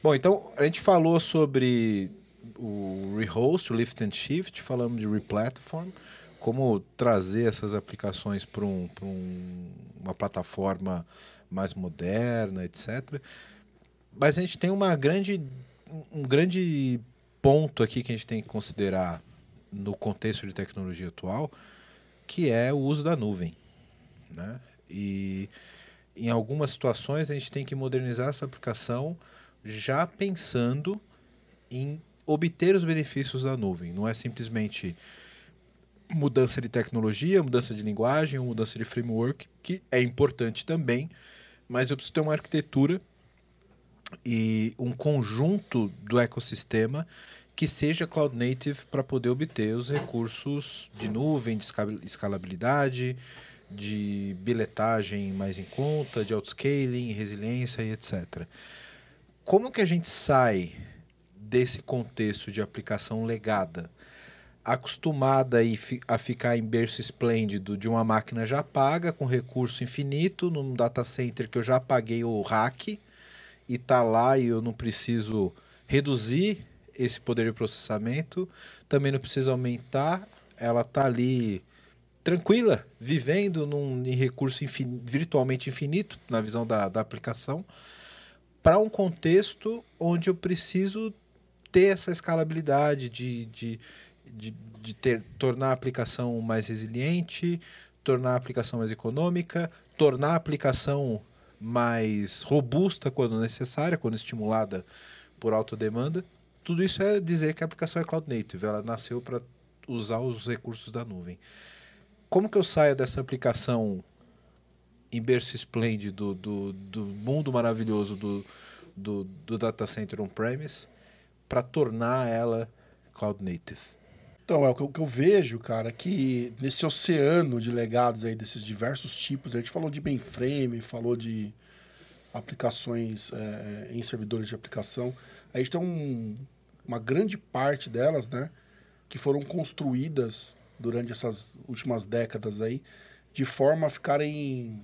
Bom, então a gente falou sobre o rehost, o lift and shift, falamos de replatform, como trazer essas aplicações para um, pra um- uma plataforma mais moderna, etc. Mas a gente tem uma grande, um grande ponto aqui que a gente tem que considerar no contexto de tecnologia atual, que é o uso da nuvem. Né? E em algumas situações a gente tem que modernizar essa aplicação já pensando em obter os benefícios da nuvem. Não é simplesmente mudança de tecnologia, mudança de linguagem, mudança de framework, que é importante também, mas eu preciso ter uma arquitetura e um conjunto do ecossistema que seja cloud native para poder obter os recursos de nuvem, de esca- escalabilidade, de biletagem mais em conta, de outscaling, resiliência e etc. Como que a gente sai desse contexto de aplicação legada, acostumada a ficar em berço esplêndido de uma máquina já paga, com recurso infinito, num data center que eu já paguei o rack, e tá lá e eu não preciso reduzir esse poder de processamento, também não preciso aumentar, ela tá ali tranquila, vivendo num em recurso infin- virtualmente infinito, na visão da, da aplicação, para um contexto onde eu preciso ter essa escalabilidade de, de, de, de ter, tornar a aplicação mais resiliente, tornar a aplicação mais econômica, tornar a aplicação mais robusta quando necessária, quando estimulada por alta demanda. Tudo isso é dizer que a aplicação é cloud native. Ela nasceu para usar os recursos da nuvem. Como que eu saio dessa aplicação em berço esplêndido do, do mundo maravilhoso do, do, do data center on-premise para tornar ela cloud native? Então, é o que eu, que eu vejo, cara, que nesse oceano de legados aí, desses diversos tipos, a gente falou de mainframe, falou de aplicações é, em servidores de aplicação, a gente tem um, uma grande parte delas, né, que foram construídas durante essas últimas décadas aí, de forma a ficarem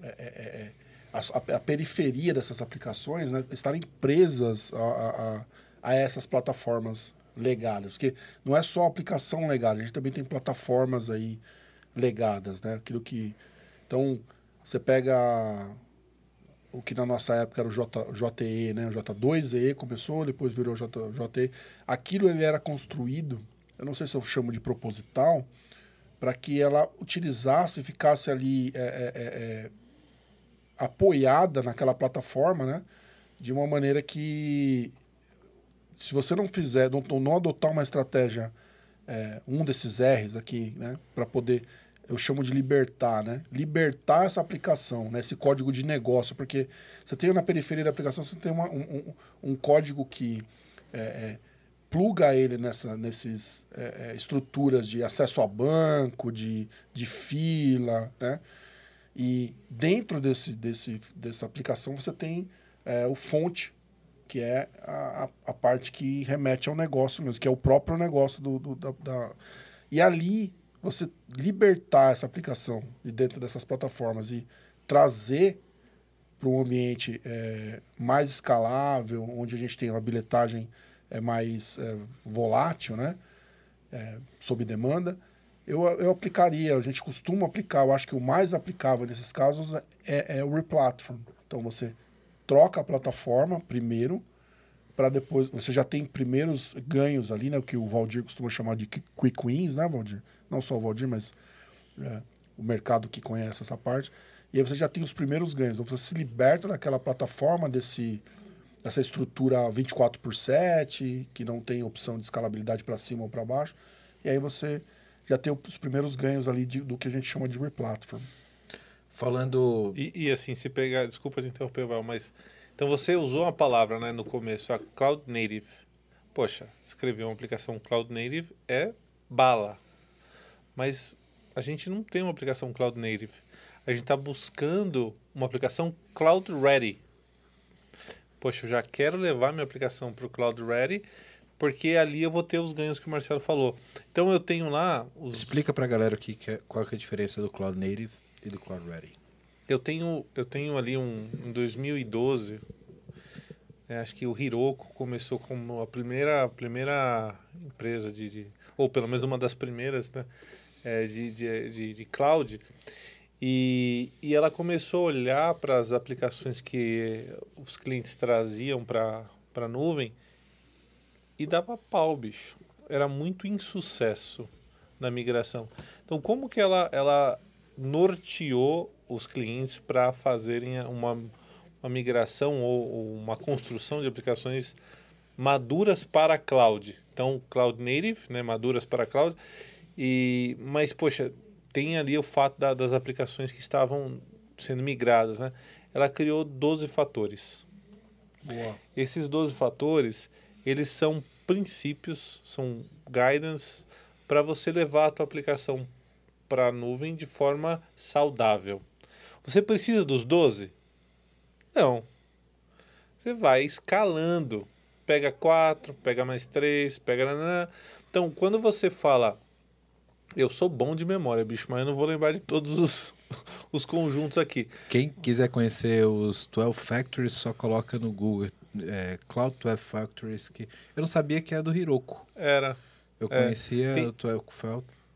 é, é, é a, a, a, periferia dessas aplicações, né, estarem presas a, a, a essas plataformas legadas. Porque não é só aplicação legada, a gente também tem plataformas aí legadas, né? Aquilo que... Então, você pega o que na nossa época era o J, JE, né? O J2E começou, depois virou J, JE. Aquilo ele era construído, eu não sei se eu chamo de proposital, para que ela utilizasse e ficasse ali é, é, é, é, apoiada naquela plataforma, né? De uma maneira que se você não fizer, não, não adotar uma estratégia, é, um desses R's aqui, né, para poder, eu chamo de libertar, né, libertar essa aplicação, né, esse código de negócio, porque você tem na periferia da aplicação, você tem uma, um, um, um, código que é, é, pluga ele nessa, nesses é, é, estruturas de acesso a banco, de, de fila, né, e dentro desse, desse, dessa aplicação você tem é, o fonte que é a, a parte que remete ao negócio mesmo, que é o próprio negócio do, do da, da, E ali, você libertar essa aplicação de dentro dessas plataformas e trazer para um ambiente é, mais escalável, onde a gente tem uma bilhetagem é, mais é, volátil, né? É, sob demanda, eu, eu aplicaria, a gente costuma aplicar, eu acho que o mais aplicável nesses casos é, é o replatform. Então, você troca a plataforma primeiro, para depois. Você já tem primeiros ganhos ali, né? O que o Valdir costuma chamar de quick wins, né, Valdir? Não só o Valdir, mas é, o mercado que conhece essa parte. E aí você já tem os primeiros ganhos. Então você se liberta daquela plataforma, desse, dessa estrutura 24 por 7, que não tem opção de escalabilidade para cima ou para baixo. E aí você já tem os primeiros ganhos ali de, do que a gente chama de replatform. Falando. E, e, assim, se pegar. Desculpa te interromper, Val, mas. Então você usou uma palavra né, no começo, a Cloud Native. Poxa, escrever uma aplicação Cloud Native é bala. Mas a gente não tem uma aplicação Cloud Native. A gente está buscando uma aplicação Cloud Ready. Poxa, eu já quero levar minha aplicação para o Cloud Ready, porque ali eu vou ter os ganhos que o Marcelo falou. Então eu tenho lá. Os... Explica para a galera aqui que é, qual é a diferença do Cloud Native e do Cloud Ready. Eu tenho, eu tenho ali um em 2012, é, acho que o Hiroko começou como a primeira, a primeira empresa de, de, ou pelo menos uma das primeiras, né, é, de, de, de, de cloud. E, e ela começou a olhar para as aplicações que os clientes traziam para a nuvem e dava pau, bicho. Era muito insucesso na migração. Então, como que ela, ela norteou os clientes para fazerem uma, uma migração ou, ou, uma construção de aplicações maduras para cloud. Então, cloud native, né, maduras para cloud. E, mas, poxa, tem ali o fato da, das aplicações que estavam sendo migradas. Né? Ela criou 12 fatores. Boa. Esses 12 fatores, eles são princípios, são guidance para você levar a tua aplicação para a nuvem de forma saudável. Você precisa dos 12? Não. Você vai escalando. Pega 4, pega mais 3, pega. Então, quando você fala. Eu sou bom de memória, bicho, mas eu não vou lembrar de todos os, os conjuntos aqui. Quem quiser conhecer os 12 Factories, só coloca no Google. É, Cloud 12 Factories. Que... Eu não sabia que era do Hiroko. Era. Eu é, conhecia tem... o 12,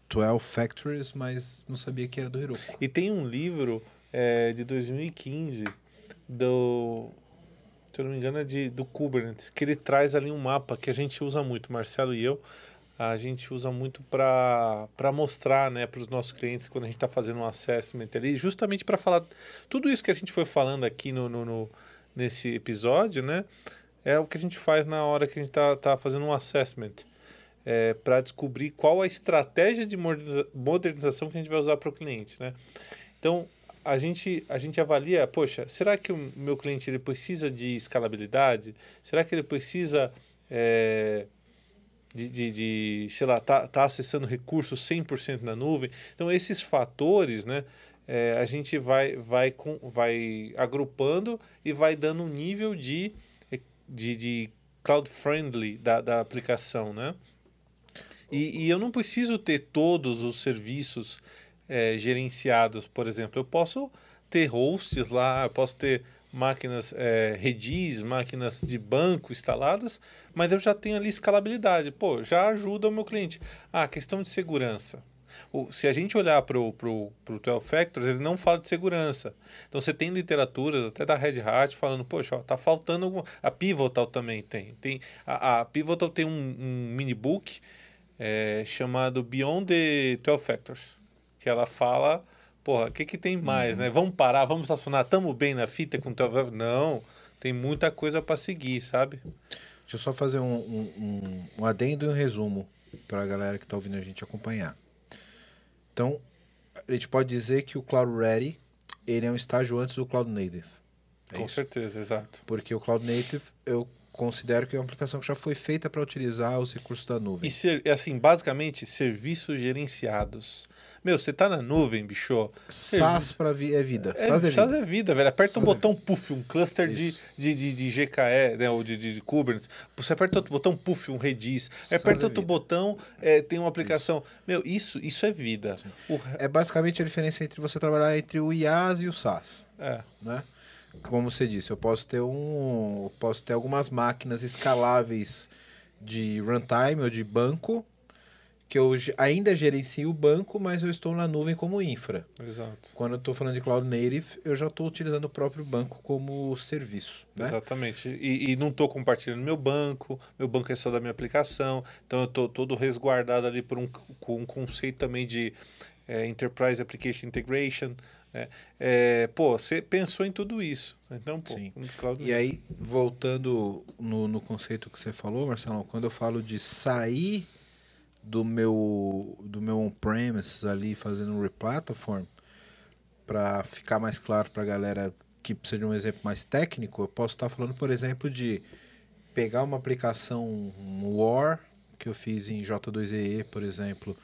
12 Factories, mas não sabia que era do Hiroko. E tem um livro é, de 2015 do se eu não me engano é de, do Kubernetes que ele traz ali um mapa que a gente usa muito Marcelo e eu a gente usa muito para mostrar né, para os nossos clientes quando a gente está fazendo um assessment ali, justamente para falar tudo isso que a gente foi falando aqui no, no, no, nesse episódio, né? É o que a gente faz na hora que a gente está tá fazendo um assessment. É, para descobrir qual a estratégia de moderniza- modernização que a gente vai usar para o cliente, né? Então, a gente, a gente avalia, poxa, será que o meu cliente ele precisa de escalabilidade? Será que ele precisa é, de, de, de, sei lá, tá, tá acessando recursos 100% na nuvem? Então, esses fatores, né, é, a gente vai, vai, com, vai agrupando e vai dando um nível de, de, de cloud-friendly da, da aplicação, né? E, e eu não preciso ter todos os serviços é, gerenciados, por exemplo. Eu posso ter hosts lá, eu posso ter máquinas é, Redis, máquinas de banco instaladas, mas eu já tenho ali escalabilidade. Pô, já ajuda o meu cliente. Ah, questão de segurança. Se a gente olhar para o 12 Factors, ele não fala de segurança. Então você tem literaturas até da Red Hat falando, poxa, ó, tá faltando alguma... A Pivotal também tem. tem a, a Pivotal tem um, um mini book é, chamado Beyond the 12 Factors, que ela fala, porra, o que, que tem mais, né? Vamos parar, vamos estacionar, tamo bem na fita com 12 Factors? Não, tem muita coisa para seguir, sabe? Deixa eu só fazer um, um, um, um adendo e um resumo para a galera que está ouvindo a gente acompanhar. Então, a gente pode dizer que o Cloud Ready ele é um estágio antes do Cloud Native. É com isso. certeza, exato. Porque o Cloud Native eu considero que é uma aplicação que já foi feita para utilizar os recursos da nuvem. E ser, é assim, basicamente, serviços gerenciados. Meu, você tá na nuvem, bicho. SaaS para vi é vida. É, SaaS é SaaS vida. é vida, velho. Aperta um SaaS é botão puff, um cluster de, Isso. de, de, de GKE, né? Ou de, de, de Kubernetes. Você aperta outro botão, puff, um Redis. SaaS aperta é outro vida. botão, é, tem uma aplicação. Meu, isso, isso é vida. O É basicamente a diferença entre você trabalhar entre o IaaS e o SaaS. é. né? Como você disse, eu posso ter um, posso ter algumas máquinas escaláveis de runtime ou de banco que eu ainda gerencio o banco, mas eu estou na nuvem como infra. Exato. Quando eu estou falando de cloud native, eu já estou utilizando o próprio banco como serviço, né? Exatamente. E, e não estou compartilhando meu banco, meu banco é só da minha aplicação, então eu estou todo resguardado ali por um, um conceito também de é, Enterprise Application Integration. Né? É, pô, você pensou em tudo isso. Então, pô, Sim. E aí, voltando no, no conceito que você falou, Marcelo, quando eu falo de sair do meu do meu on-premise ali fazendo um replatform, para ficar mais claro para a galera que precisa de um exemplo mais técnico, eu posso estar falando, por exemplo, de pegar uma aplicação War que eu fiz em J2EE, por exemplo,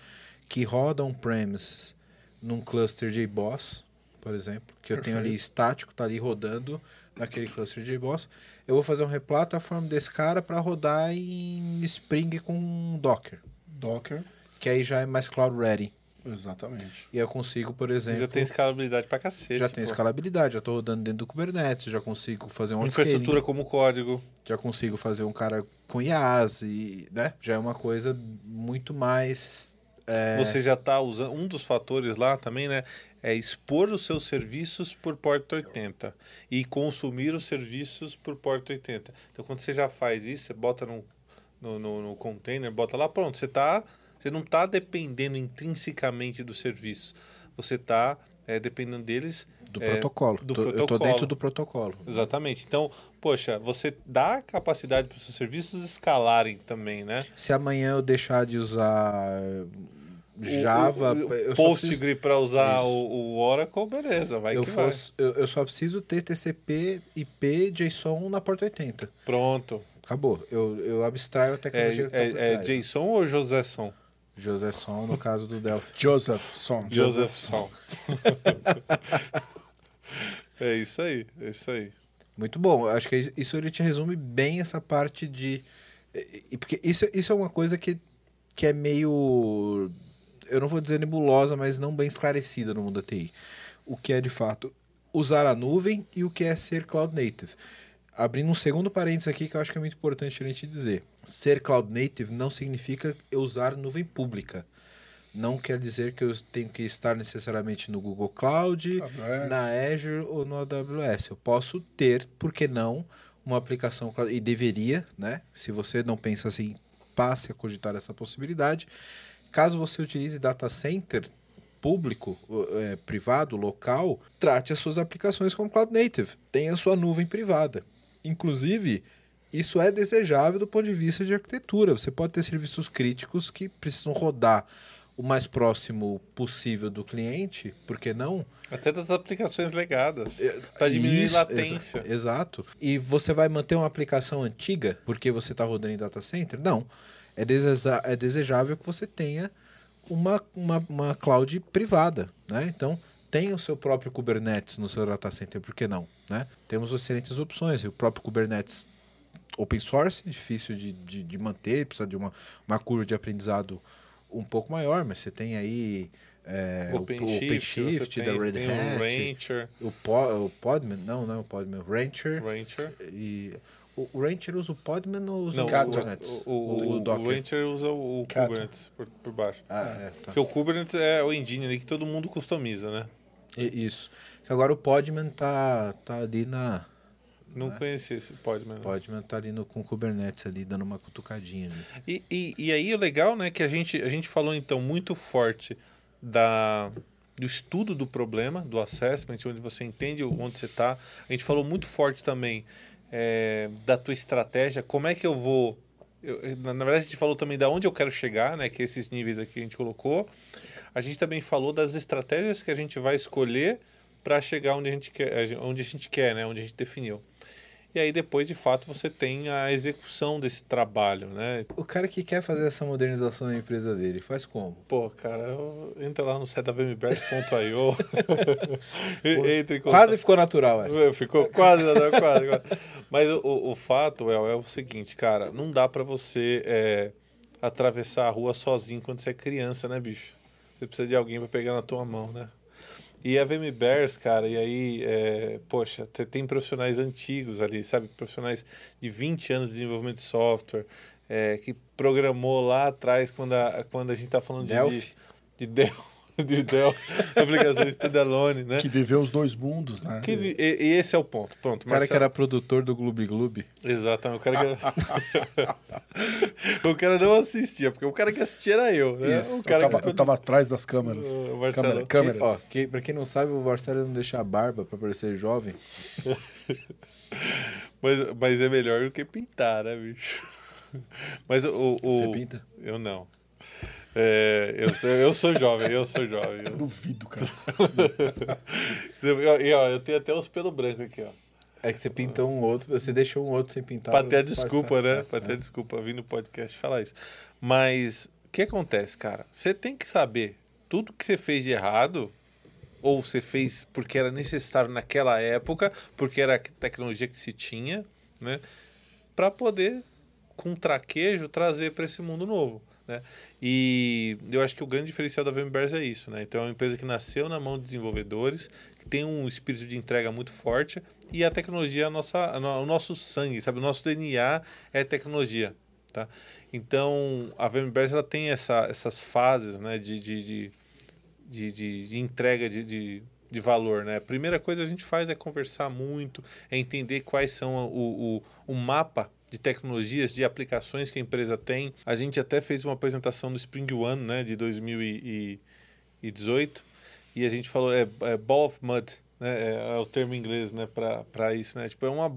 que roda on-premise num cluster JBoss, por exemplo, que eu tenho ali Perfeito. estático, tá ali rodando naquele cluster JBoss. Eu vou fazer um replatform desse cara para rodar em Spring com Docker, Docker. que aí já é mais cloud ready. Exatamente. E eu consigo, por Você exemplo, já tem escalabilidade pra cacete. já tem escalabilidade, já estou rodando dentro do Kubernetes, já consigo fazer um Infraestrutura como código. já consigo fazer um cara com IaaS e, né? Já é uma coisa muito mais é, Você já está usando. Um dos fatores lá também, né? É expor os seus serviços por porta 80 e consumir os serviços por porta 80. Então, quando você já faz isso, você bota no, no, no, no container, bota lá, pronto. Você, tá, você não está dependendo intrinsecamente do serviço. Você está dependendo deles do é, protocolo. do Tô- Eu tô protocolo. dentro do protocolo. Exatamente. Então, poxa, você dá capacidade para os seus serviços escalarem também, né? Se amanhã eu deixar de usar eh, Java, o, o, Postgre para usar Isso. o, o Oracle, beleza, vai eu, que vai. fosse- eu, eu só preciso ter TCP, IP, JSON na porta 80. Pronto. Acabou. Eu, eu abstraio a É, tecnologia que tá por é, é trás. Jason ou Joséson? José Som, no caso do Delphi. Joseph Son. Josephson. é isso aí, é isso aí. Muito bom. Acho que isso ele te resume bem essa parte de. Porque isso, isso é uma coisa que, que é meio. Eu não vou dizer nebulosa, mas não bem esclarecida no mundo da TI. O que é de fato usar a nuvem e o que é ser cloud native. Abrindo um segundo parênteses aqui que eu acho que é muito importante a gente dizer. Ser cloud native não significa eu usar nuvem pública. Não quer dizer que eu tenho que estar necessariamente no Google Cloud, AWS. na Azure ou no AWS. Eu posso ter, por que não, uma aplicação cloud- e deveria, né? Se você não pensa assim, passe a cogitar essa possibilidade. Caso você utilize data center público, eh, privado, local, trate as suas aplicações como cloud native. Tenha sua nuvem privada. Inclusive, isso é desejável do ponto de vista de arquitetura. Você pode ter serviços críticos que precisam rodar o mais próximo possível do cliente, por que não? Até das aplicações legadas. Para diminuir Isso, latência. exa- exato. E você vai manter uma aplicação antiga porque você está rodando em data center? Não. É, deseja- é desejável que você tenha uma, uma, uma cloud privada, né? Então, tem o seu próprio Kubernetes no seu data center, por que não? Né? Temos excelentes opções. O próprio Kubernetes open source, difícil de, de, de manter, precisa de uma, uma curva de aprendizado um pouco maior, mas você tem aí é, o- o OpenShift, da Red Hat, o, po, o Podman, não, não é o Podman, o Rancher. Rancher. E o, o Rancher usa o Podman ou usa Não, o o, Kubernetes? o, o, o, Docker? Rancher usa o, o. Kubernetes por, por baixo. Ah, é, tá. Porque o Kubernetes é o engine ali que todo mundo customiza, né? E- Isso. Agora o Podman tá, tá ali na. Não conhecia esse Podman. não. Podman tá ali no, com o Kubernetes ali, dando uma cutucadinha ali. E, e, e aí o legal, né, que a gente, a gente falou então muito forte da, do estudo do problema, do assessment, onde você entende onde você está. A gente falou muito forte também é, da tua estratégia, como é que eu vou... eu- na, na verdade, a gente falou também da onde eu quero chegar, né, que esses níveis aqui a gente colocou. A gente também falou das estratégias que a gente vai escolher para chegar onde a gente quer, onde a gente quer, né, onde a gente definiu. E aí depois, de fato, você tem a execução desse trabalho, né? O cara que quer fazer essa modernização na empresa dele, faz como? Pô, cara, eu- entra lá no site da vmbers.io. Quase ficou natural essa. É, Ficou quase, né? quase, quase. Mas o, o, fato, El, é o seguinte, cara, não dá pra você é, atravessar a rua sozinho quando você é criança, né, bicho? Você precisa de alguém pra pegar na tua mão, né? E a VMBears, cara, e aí, é, poxa, tem profissionais antigos ali, sabe? Profissionais de 20 anos de desenvolvimento de software, é, que programou lá atrás, quando a, quando a gente tá falando de, Delphi. de, de Dell, de Dell, aplicações standalone, né? Que viveu os dois mundos, né? Que vi- e, e esse é o ponto. Pronto, O cara que era produtor do Gloob Gloob. Exatamente, o cara que... o cara não assistia, porque o cara que assistia era eu, né? Isso, o cara eu, tava, que... eu tava atrás das câmeras. O Marcelo. Câmera, câmeras. Ó, que, pra quem não sabe, o Marcelo não deixa a barba pra parecer jovem. Mas, mas é melhor do que pintar, né, bicho? Mas o... o Você pinta? Eu não. É, eu, eu sou jovem, eu sou jovem. Eu, Duvido, cara. eu, e, ó, eu tenho até os pelos brancos aqui, ó. É que você pinta um outro, você deixa um outro sem pintar. Pra ter a desculpa, né? É, Pra ter é. a desculpa vir no podcast falar isso. Mas o que acontece, cara? Você tem que saber tudo que você fez de errado, ou você fez porque era necessário naquela época, porque era a tecnologia que se tinha, né? Pra poder, com traquejo, trazer para esse mundo novo. Né? E eu acho que o grande diferencial da VMBears é isso, né? Então é uma empresa que nasceu na mão de desenvolvedores, que tem um espírito de entrega muito forte e a tecnologia é a nossa, a no- o nosso sangue, sabe? O nosso DNA é tecnologia, tá? Então a VMBears ela tem essa, essas fases, né? De, de, de, de, de- entrega de, de, de valor, né? A primeira coisa que a gente faz é conversar muito, é entender quais são o, o, o mapa de tecnologias, de aplicações que a empresa tem. A gente até fez uma apresentação do Spring One, né, de 2018, e a gente falou, é, é Ball of Mud, né, é, é o termo em inglês, né, para isso, né, tipo, é uma...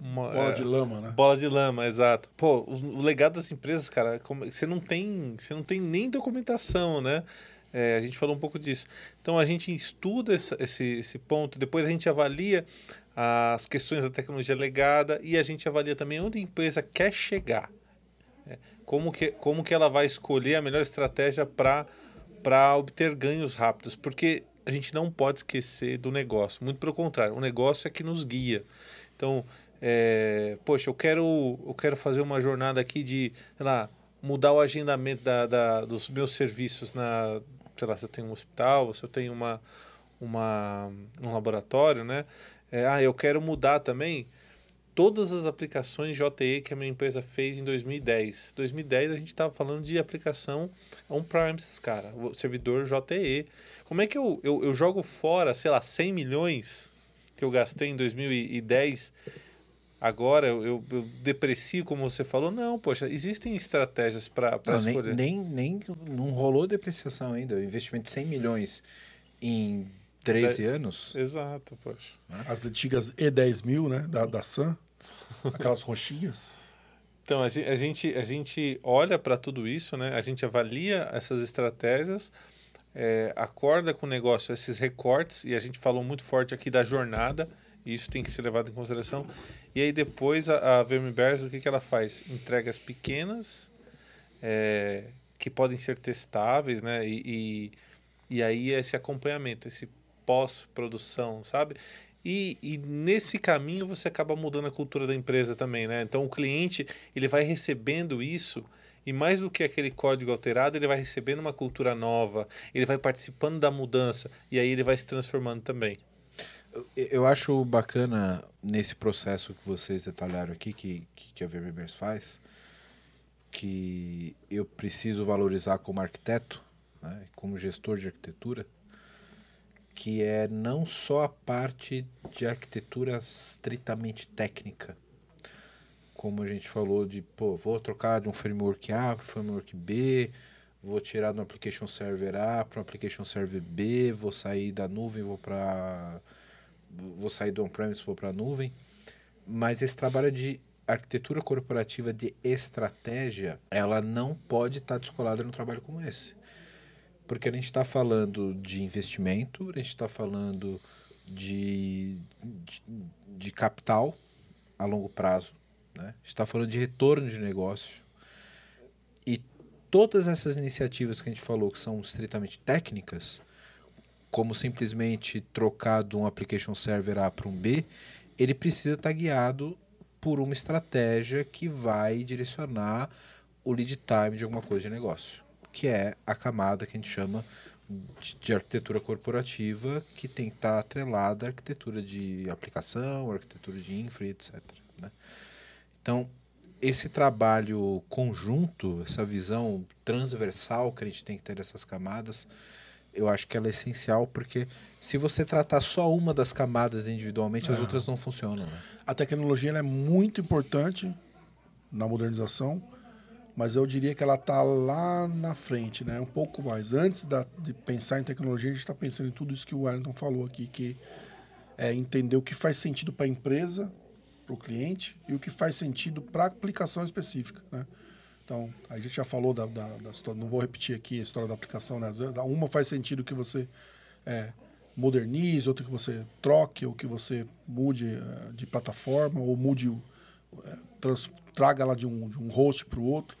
uma Bola é, de lama, né? Bola de lama, exato. Pô, o, o legado das empresas, cara, como- você não tem, você não tem nem documentação, né? É, a gente falou um pouco disso. Então a gente estuda essa- esse, esse ponto, depois a gente avalia as questões da tecnologia legada e a gente avalia também onde a empresa quer chegar. É, como, que, como que ela vai escolher a melhor estratégia para obter ganhos rápidos. Porque a gente não pode esquecer do negócio. Muito pelo contrário, o negócio é que nos guia. Então, é, poxa, eu quero, eu quero fazer uma jornada aqui de, sei lá, mudar o agendamento da, da- dos meus serviços na, sei lá, se eu tenho um hospital, se eu tenho uma, uma, um laboratório, né? É, ah, eu quero mudar também todas as aplicações JE que a minha empresa fez em 2010. 2010 a gente estava falando de aplicação on-premises, cara, o servidor JE. Como é que eu, eu, eu jogo fora, sei lá, 100 milhões que eu gastei em 2010 agora eu, eu, eu deprecio, como você falou? Não, poxa, existem estratégias para Não, nem, escolher. nem, nem não rolou depreciação ainda. O investimento de 100 milhões em 13 anos. Exato, poxa. As antigas E10 mil, né? Da, da Sun. Aquelas roxinhas. Então, a gen- a gente, a gente olha para tudo isso, né? A gente avalia essas estratégias, é, acorda com o negócio esses recortes, e a gente falou muito forte aqui da jornada, e isso tem que ser levado em consideração. E aí depois a, a Verme Bears, o que, que ela faz? Entregas pequenas, é, que podem ser testáveis, né? E, e, e aí esse acompanhamento, esse pós-produção, sabe? E, e nesse caminho você acaba mudando a cultura da empresa também, né? Então o cliente ele vai recebendo isso e mais do que aquele código alterado, ele vai recebendo uma cultura nova, ele vai participando da mudança e aí ele vai se transformando também. Eu- acho bacana nesse processo que vocês detalharam aqui, que, que a Vermebers faz, que eu preciso valorizar como arquiteto, né, como gestor de arquitetura, que é não só a parte de arquitetura estritamente técnica, como a gente falou de, pô, vou trocar de um framework A para um framework B, vou tirar do application server A para um application server B, vou sair da nuvem, vou para vou sair do on-premise, vou para a nuvem. Mas esse trabalho de arquitetura corporativa de estratégia, ela não pode estar descolada num trabalho como esse. Porque a gente está falando de investimento, a gente está falando de, de, de capital a longo prazo, né? está falando de retorno de negócio. E todas essas iniciativas que a gente falou que são estritamente técnicas, como simplesmente trocar de um application server A para um B, ele precisa estar guiado por uma estratégia que vai direcionar o lead time de alguma coisa de negócio, que é a camada que a gente chama de, de arquitetura corporativa, que tem que estar atrelada à arquitetura de aplicação, arquitetura de infra e etc. né? Então, esse trabalho conjunto, essa visão transversal que a gente tem que ter dessas camadas, eu acho que ela é essencial, porque se você tratar só uma das camadas individualmente, as outras não funcionam. Né? A tecnologia é muito importante na modernização, mas eu diria que ela está lá na frente, né? Um pouco mais. Antes da, de pensar em tecnologia, a gente está pensando em tudo isso que o Wellington falou aqui, que é entender o que faz sentido para a empresa, para o cliente, e o que faz sentido para a aplicação específica, né? Então, a gente já falou da, da, da história, não vou repetir aqui a história da aplicação, né? Uma faz sentido que você é, modernize, outra que você troque, ou que você mude eh, de plataforma, ou mude, eh, trans- traga ela de um, de um host para o outro,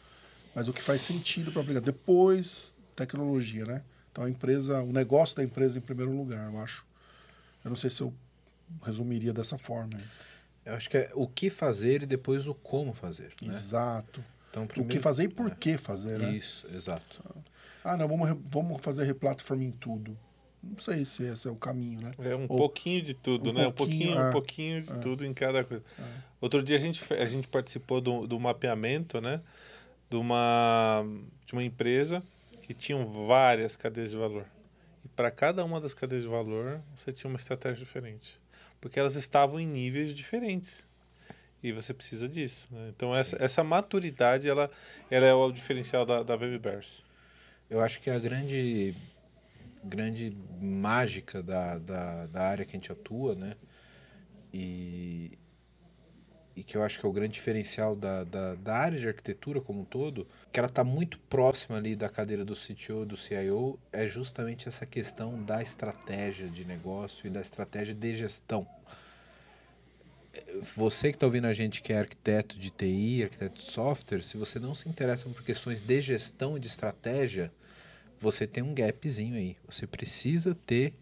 mas o que faz sentido para aplicar. Depois, tecnologia, né? Então, a empresa, o negócio da empresa em primeiro lugar, eu acho. Eu não sei se eu resumiria dessa forma. hein? Eu acho que é o que fazer e depois o como fazer. Né? Exato. Então, O que primeiro- fazer e por é. que fazer, né? Isso, exato. Ah, não, vamos, vamos fazer replatform em tudo. Não sei se esse é o caminho, né? É um Ou- pouquinho de tudo, um né? Um pouquinho, é. um pouquinho de É. tudo em cada coisa. Outro dia a gente, a gente participou do, do mapeamento, né? De uma, de uma empresa que tinham várias cadeias de valor. E para cada uma das cadeias de valor, você tinha uma estratégia diferente. Porque elas estavam em níveis diferentes. E você precisa disso. Né? Então, essa, essa maturidade, ela, ela é o diferencial da, da Baby Bears. Eu acho que a grande, grande mágica da, da, da área que a gente atua, né? E, e que eu acho que é o grande diferencial da, da, da área de arquitetura como um todo, que ela está muito próxima ali da cadeira do CTO, do CIO, é justamente essa questão da estratégia de negócio e da estratégia de gestão. Você que está ouvindo a gente que é arquiteto de TI, arquiteto de software, se você não se interessa por questões de gestão e de estratégia, você tem um gapzinho aí. Você precisa ter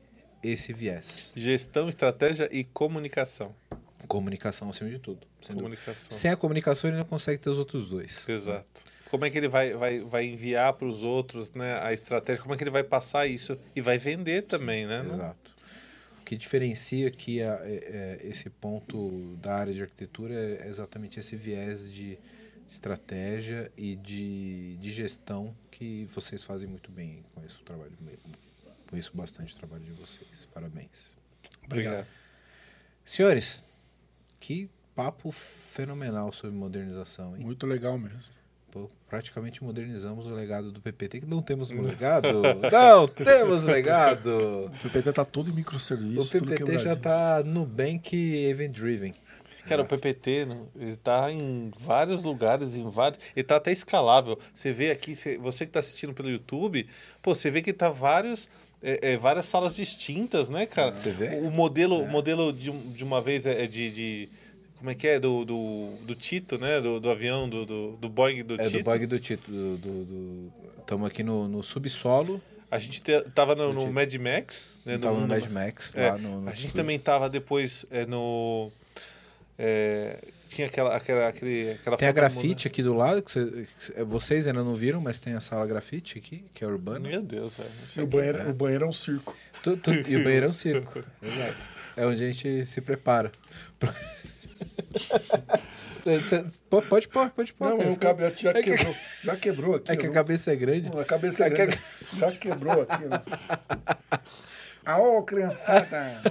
esse viés. Gestão, estratégia e comunicação. Comunicação acima de tudo. sem a comunicação, ele não consegue ter os outros dois. Exato. Como é que ele vai, vai, vai enviar para os outros né, a estratégia? Como é que ele vai passar isso? E vai vender também, né? Exato. O que diferencia aqui a- é- é esse ponto da área de arquitetura é exatamente esse viés de estratégia e de, de gestão que vocês fazem muito bem. Conheço o trabalho, conheço bastante o trabalho de vocês. Parabéns. Obrigado. Senhores, que papo fenomenal sobre modernização, hein? Muito legal mesmo. Pô, praticamente modernizamos o legado do PPT, que não temos um legado. não temos legado. O PPT tá todo em microserviço. O tudo PPT já quebradinho. tá Nubank Event Driven. Cara, o PPT, né, ele tá em vários lugares, em vários. Ele tá até escalável. Você vê aqui, você, você que tá assistindo pelo YouTube, pô, você vê que tá vários. É, é, várias salas distintas, né, cara? Você vê? O modelo, o modelo de, de uma vez é de. de- como é que é? Do, do, do Tito, né? Do, do avião, do, do, do Boeing do É Tito. do bug do título. Do, Estamos aqui no, no subsolo. A gente te- tava no, no Tito. Mad Max, né? Tava no no- Mad Max, É, lá no, no a gente estúdio. também tava depois é, no. é, tinha aquela, aquela, aquele, aquela Tem a grafite aqui do lado, que cê- que vocês ainda não viram, mas tem a sala grafite aqui, que é urbana. Meu Deus, velho. E o banheiro, o banheiro é um circo. Tu- tu- e o banheiro é um circo. Exato. É onde a gente se prepara. Cê- cê- pô, pode pôr, pode pôr. Não, cara. o cabelo já É que- quebrou. Já quebrou aqui. É que a ó. cabeça é grande. A cabeça É é que a- grande. Já quebrou aqui, né? Aô, criançada!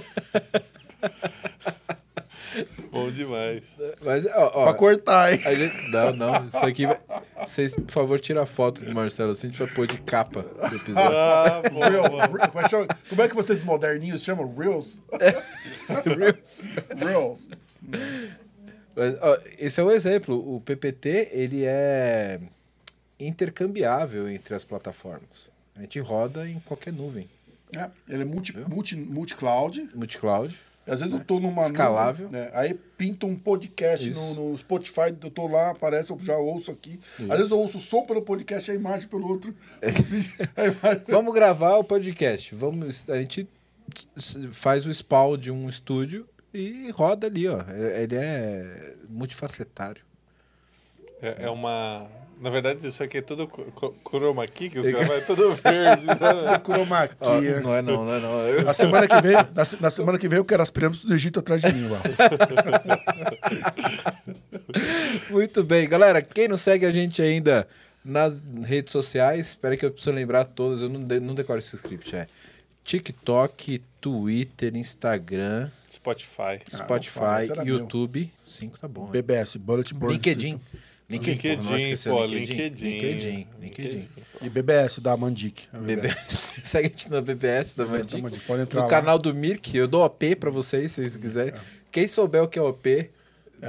Bom demais. Mas, ó, ó, pra cortar, hein? a gente- não, não. Isso aqui vai. Vocês, por favor, tira a foto do Marcelo assim, a gente vai pôr de capa do episódio. Ah, bom. Real- re- como é que Como é que vocês moderninhos chamam? Reels? Reels. Reels. Mas, ó, esse é um exemplo. O PPT, ele é intercambiável entre as plataformas. A gente roda em qualquer nuvem. É, ele é multi, multi, multi-cloud. Às vezes eu tô numa Escalável. nuvem, né, aí pinta um podcast Isso. no, no Spotify, eu tô lá, aparece, eu já ouço aqui. Às vezes eu ouço o som pelo podcast e a imagem pelo outro. A imagem- Vamos gravar o podcast. Vamos, a gente faz o spawn de um estúdio e roda ali, ó. É- Ele é multifacetário. É, é uma. Na verdade, isso aqui é tudo chroma key, que os caras vai tudo verde. né? Chroma key, é. não é não, não é não. Eu- Na semana que vem, na, na semana que vem eu quero as pirâmides do Egito atrás de mim, lá. Muito bem, galera. Quem não segue a gente ainda nas redes sociais, espera que eu preciso lembrar todas. Eu não, de, não decoro esse script. É TikTok, Twitter, Instagram, Spotify. Ah, Spotify, esse era YouTube. Cinco tá bom. né? BBS, Bullet Board LinkedIn. System. LinkedIn, porra, não LinkedIn, esqueceu pô, LinkedIn. LinkedIn. LinkedIn. LinkedIn. E BBS da Mandic. BBS. Segue a gente na BBS da Mandic. Pode entrar No lá. canal do Mirk, eu dou OP pra vocês, se vocês quiserem. Quem souber o que é OP,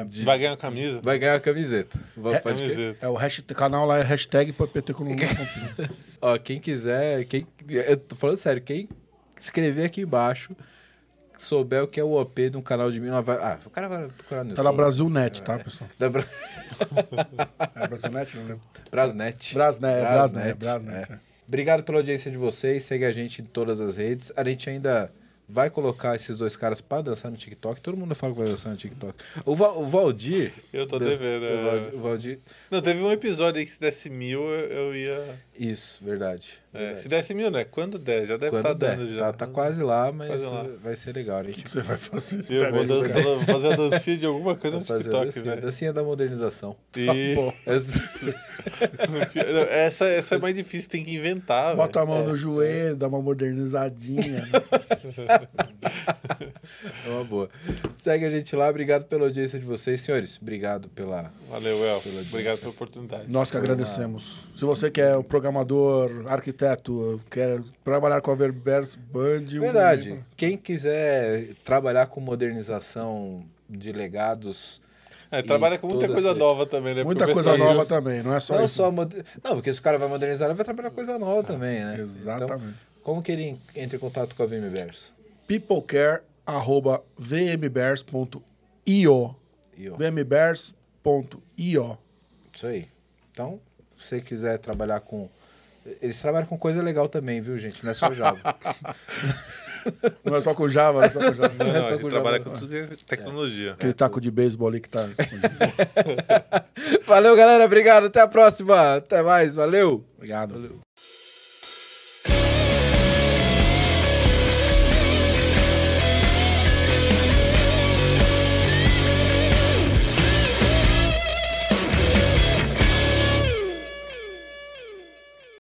de- Vai ganhar uma camisa? vai ganhar a camiseta. Vai- É, crer. Camiseta. É o hashtag, canal lá é hashtag com Ó, quem quiser, quem, eu tô falando sério, quem escrever aqui embaixo, souber o que é o OP de um canal de mim, vai, ah, o cara vai procurar no Tá na YouTube. Brasil Net, tá, pessoal? Da Bra... É Brasil Net, não lembro. Brasnet. Brasnet, é, Brasnet, Brasnet, Brasnet, é. é. Obrigado pela audiência de vocês, segue a gente em todas as redes. A gente ainda vai colocar esses dois caras pra dançar no TikTok. Todo mundo fala que vai dançar no TikTok. O, Va- o Valdir... Eu tô dança- devendo, O é. Valdir, o Valdir- Não, teve um episódio aí que se desse mil, eu, eu ia. Isso, verdade. É, verdade. se desse mil, né? Quando der, já deve estar der. dando já. Tá, tá quase lá, mas Quase lá. vai ser legal. A gente que você vai fazer? Você Eu vou, vai ver. dançar, vou fazer a dancinha de alguma coisa no fazer a TikTok, dancinha, da modernização. E... Bom, Essa- essa, essa é mais difícil, tem que inventar. Bota a velho. mão no joelho, dá uma modernizadinha. É uma boa. Segue a gente lá. Obrigado pela audiência de vocês, senhores. Obrigado pela. Valeu, El. Pela Obrigado pela oportunidade. Nós que agradecemos. Se você quer um programador, arquiteto, quer trabalhar com a Verber's Band... um- Verdade. Quem quiser trabalhar com modernização de legados. É, trabalha com muita coisa essa- nova também, né? Muita coisa nova também, não é só Não isso. só. moder- Não, porque se o cara vai modernizar, ele vai trabalhar coisa nova também, né? Então, Exatamente. como que ele entra em contato com a VMBers? peoplecare.vmbears.io vmbears.io Isso aí. Então, se você quiser trabalhar com. Eles trabalham com coisa legal também, viu, gente? Não é só Java. Não é só com Java, não é só com Java. Não, Não é não, gente com trabalha Java, com tudo que é tecnologia. Aquele taco de beisebol ali que tá escondido. valeu, galera. Obrigado. Até a próxima. Até mais. Valeu. Obrigado.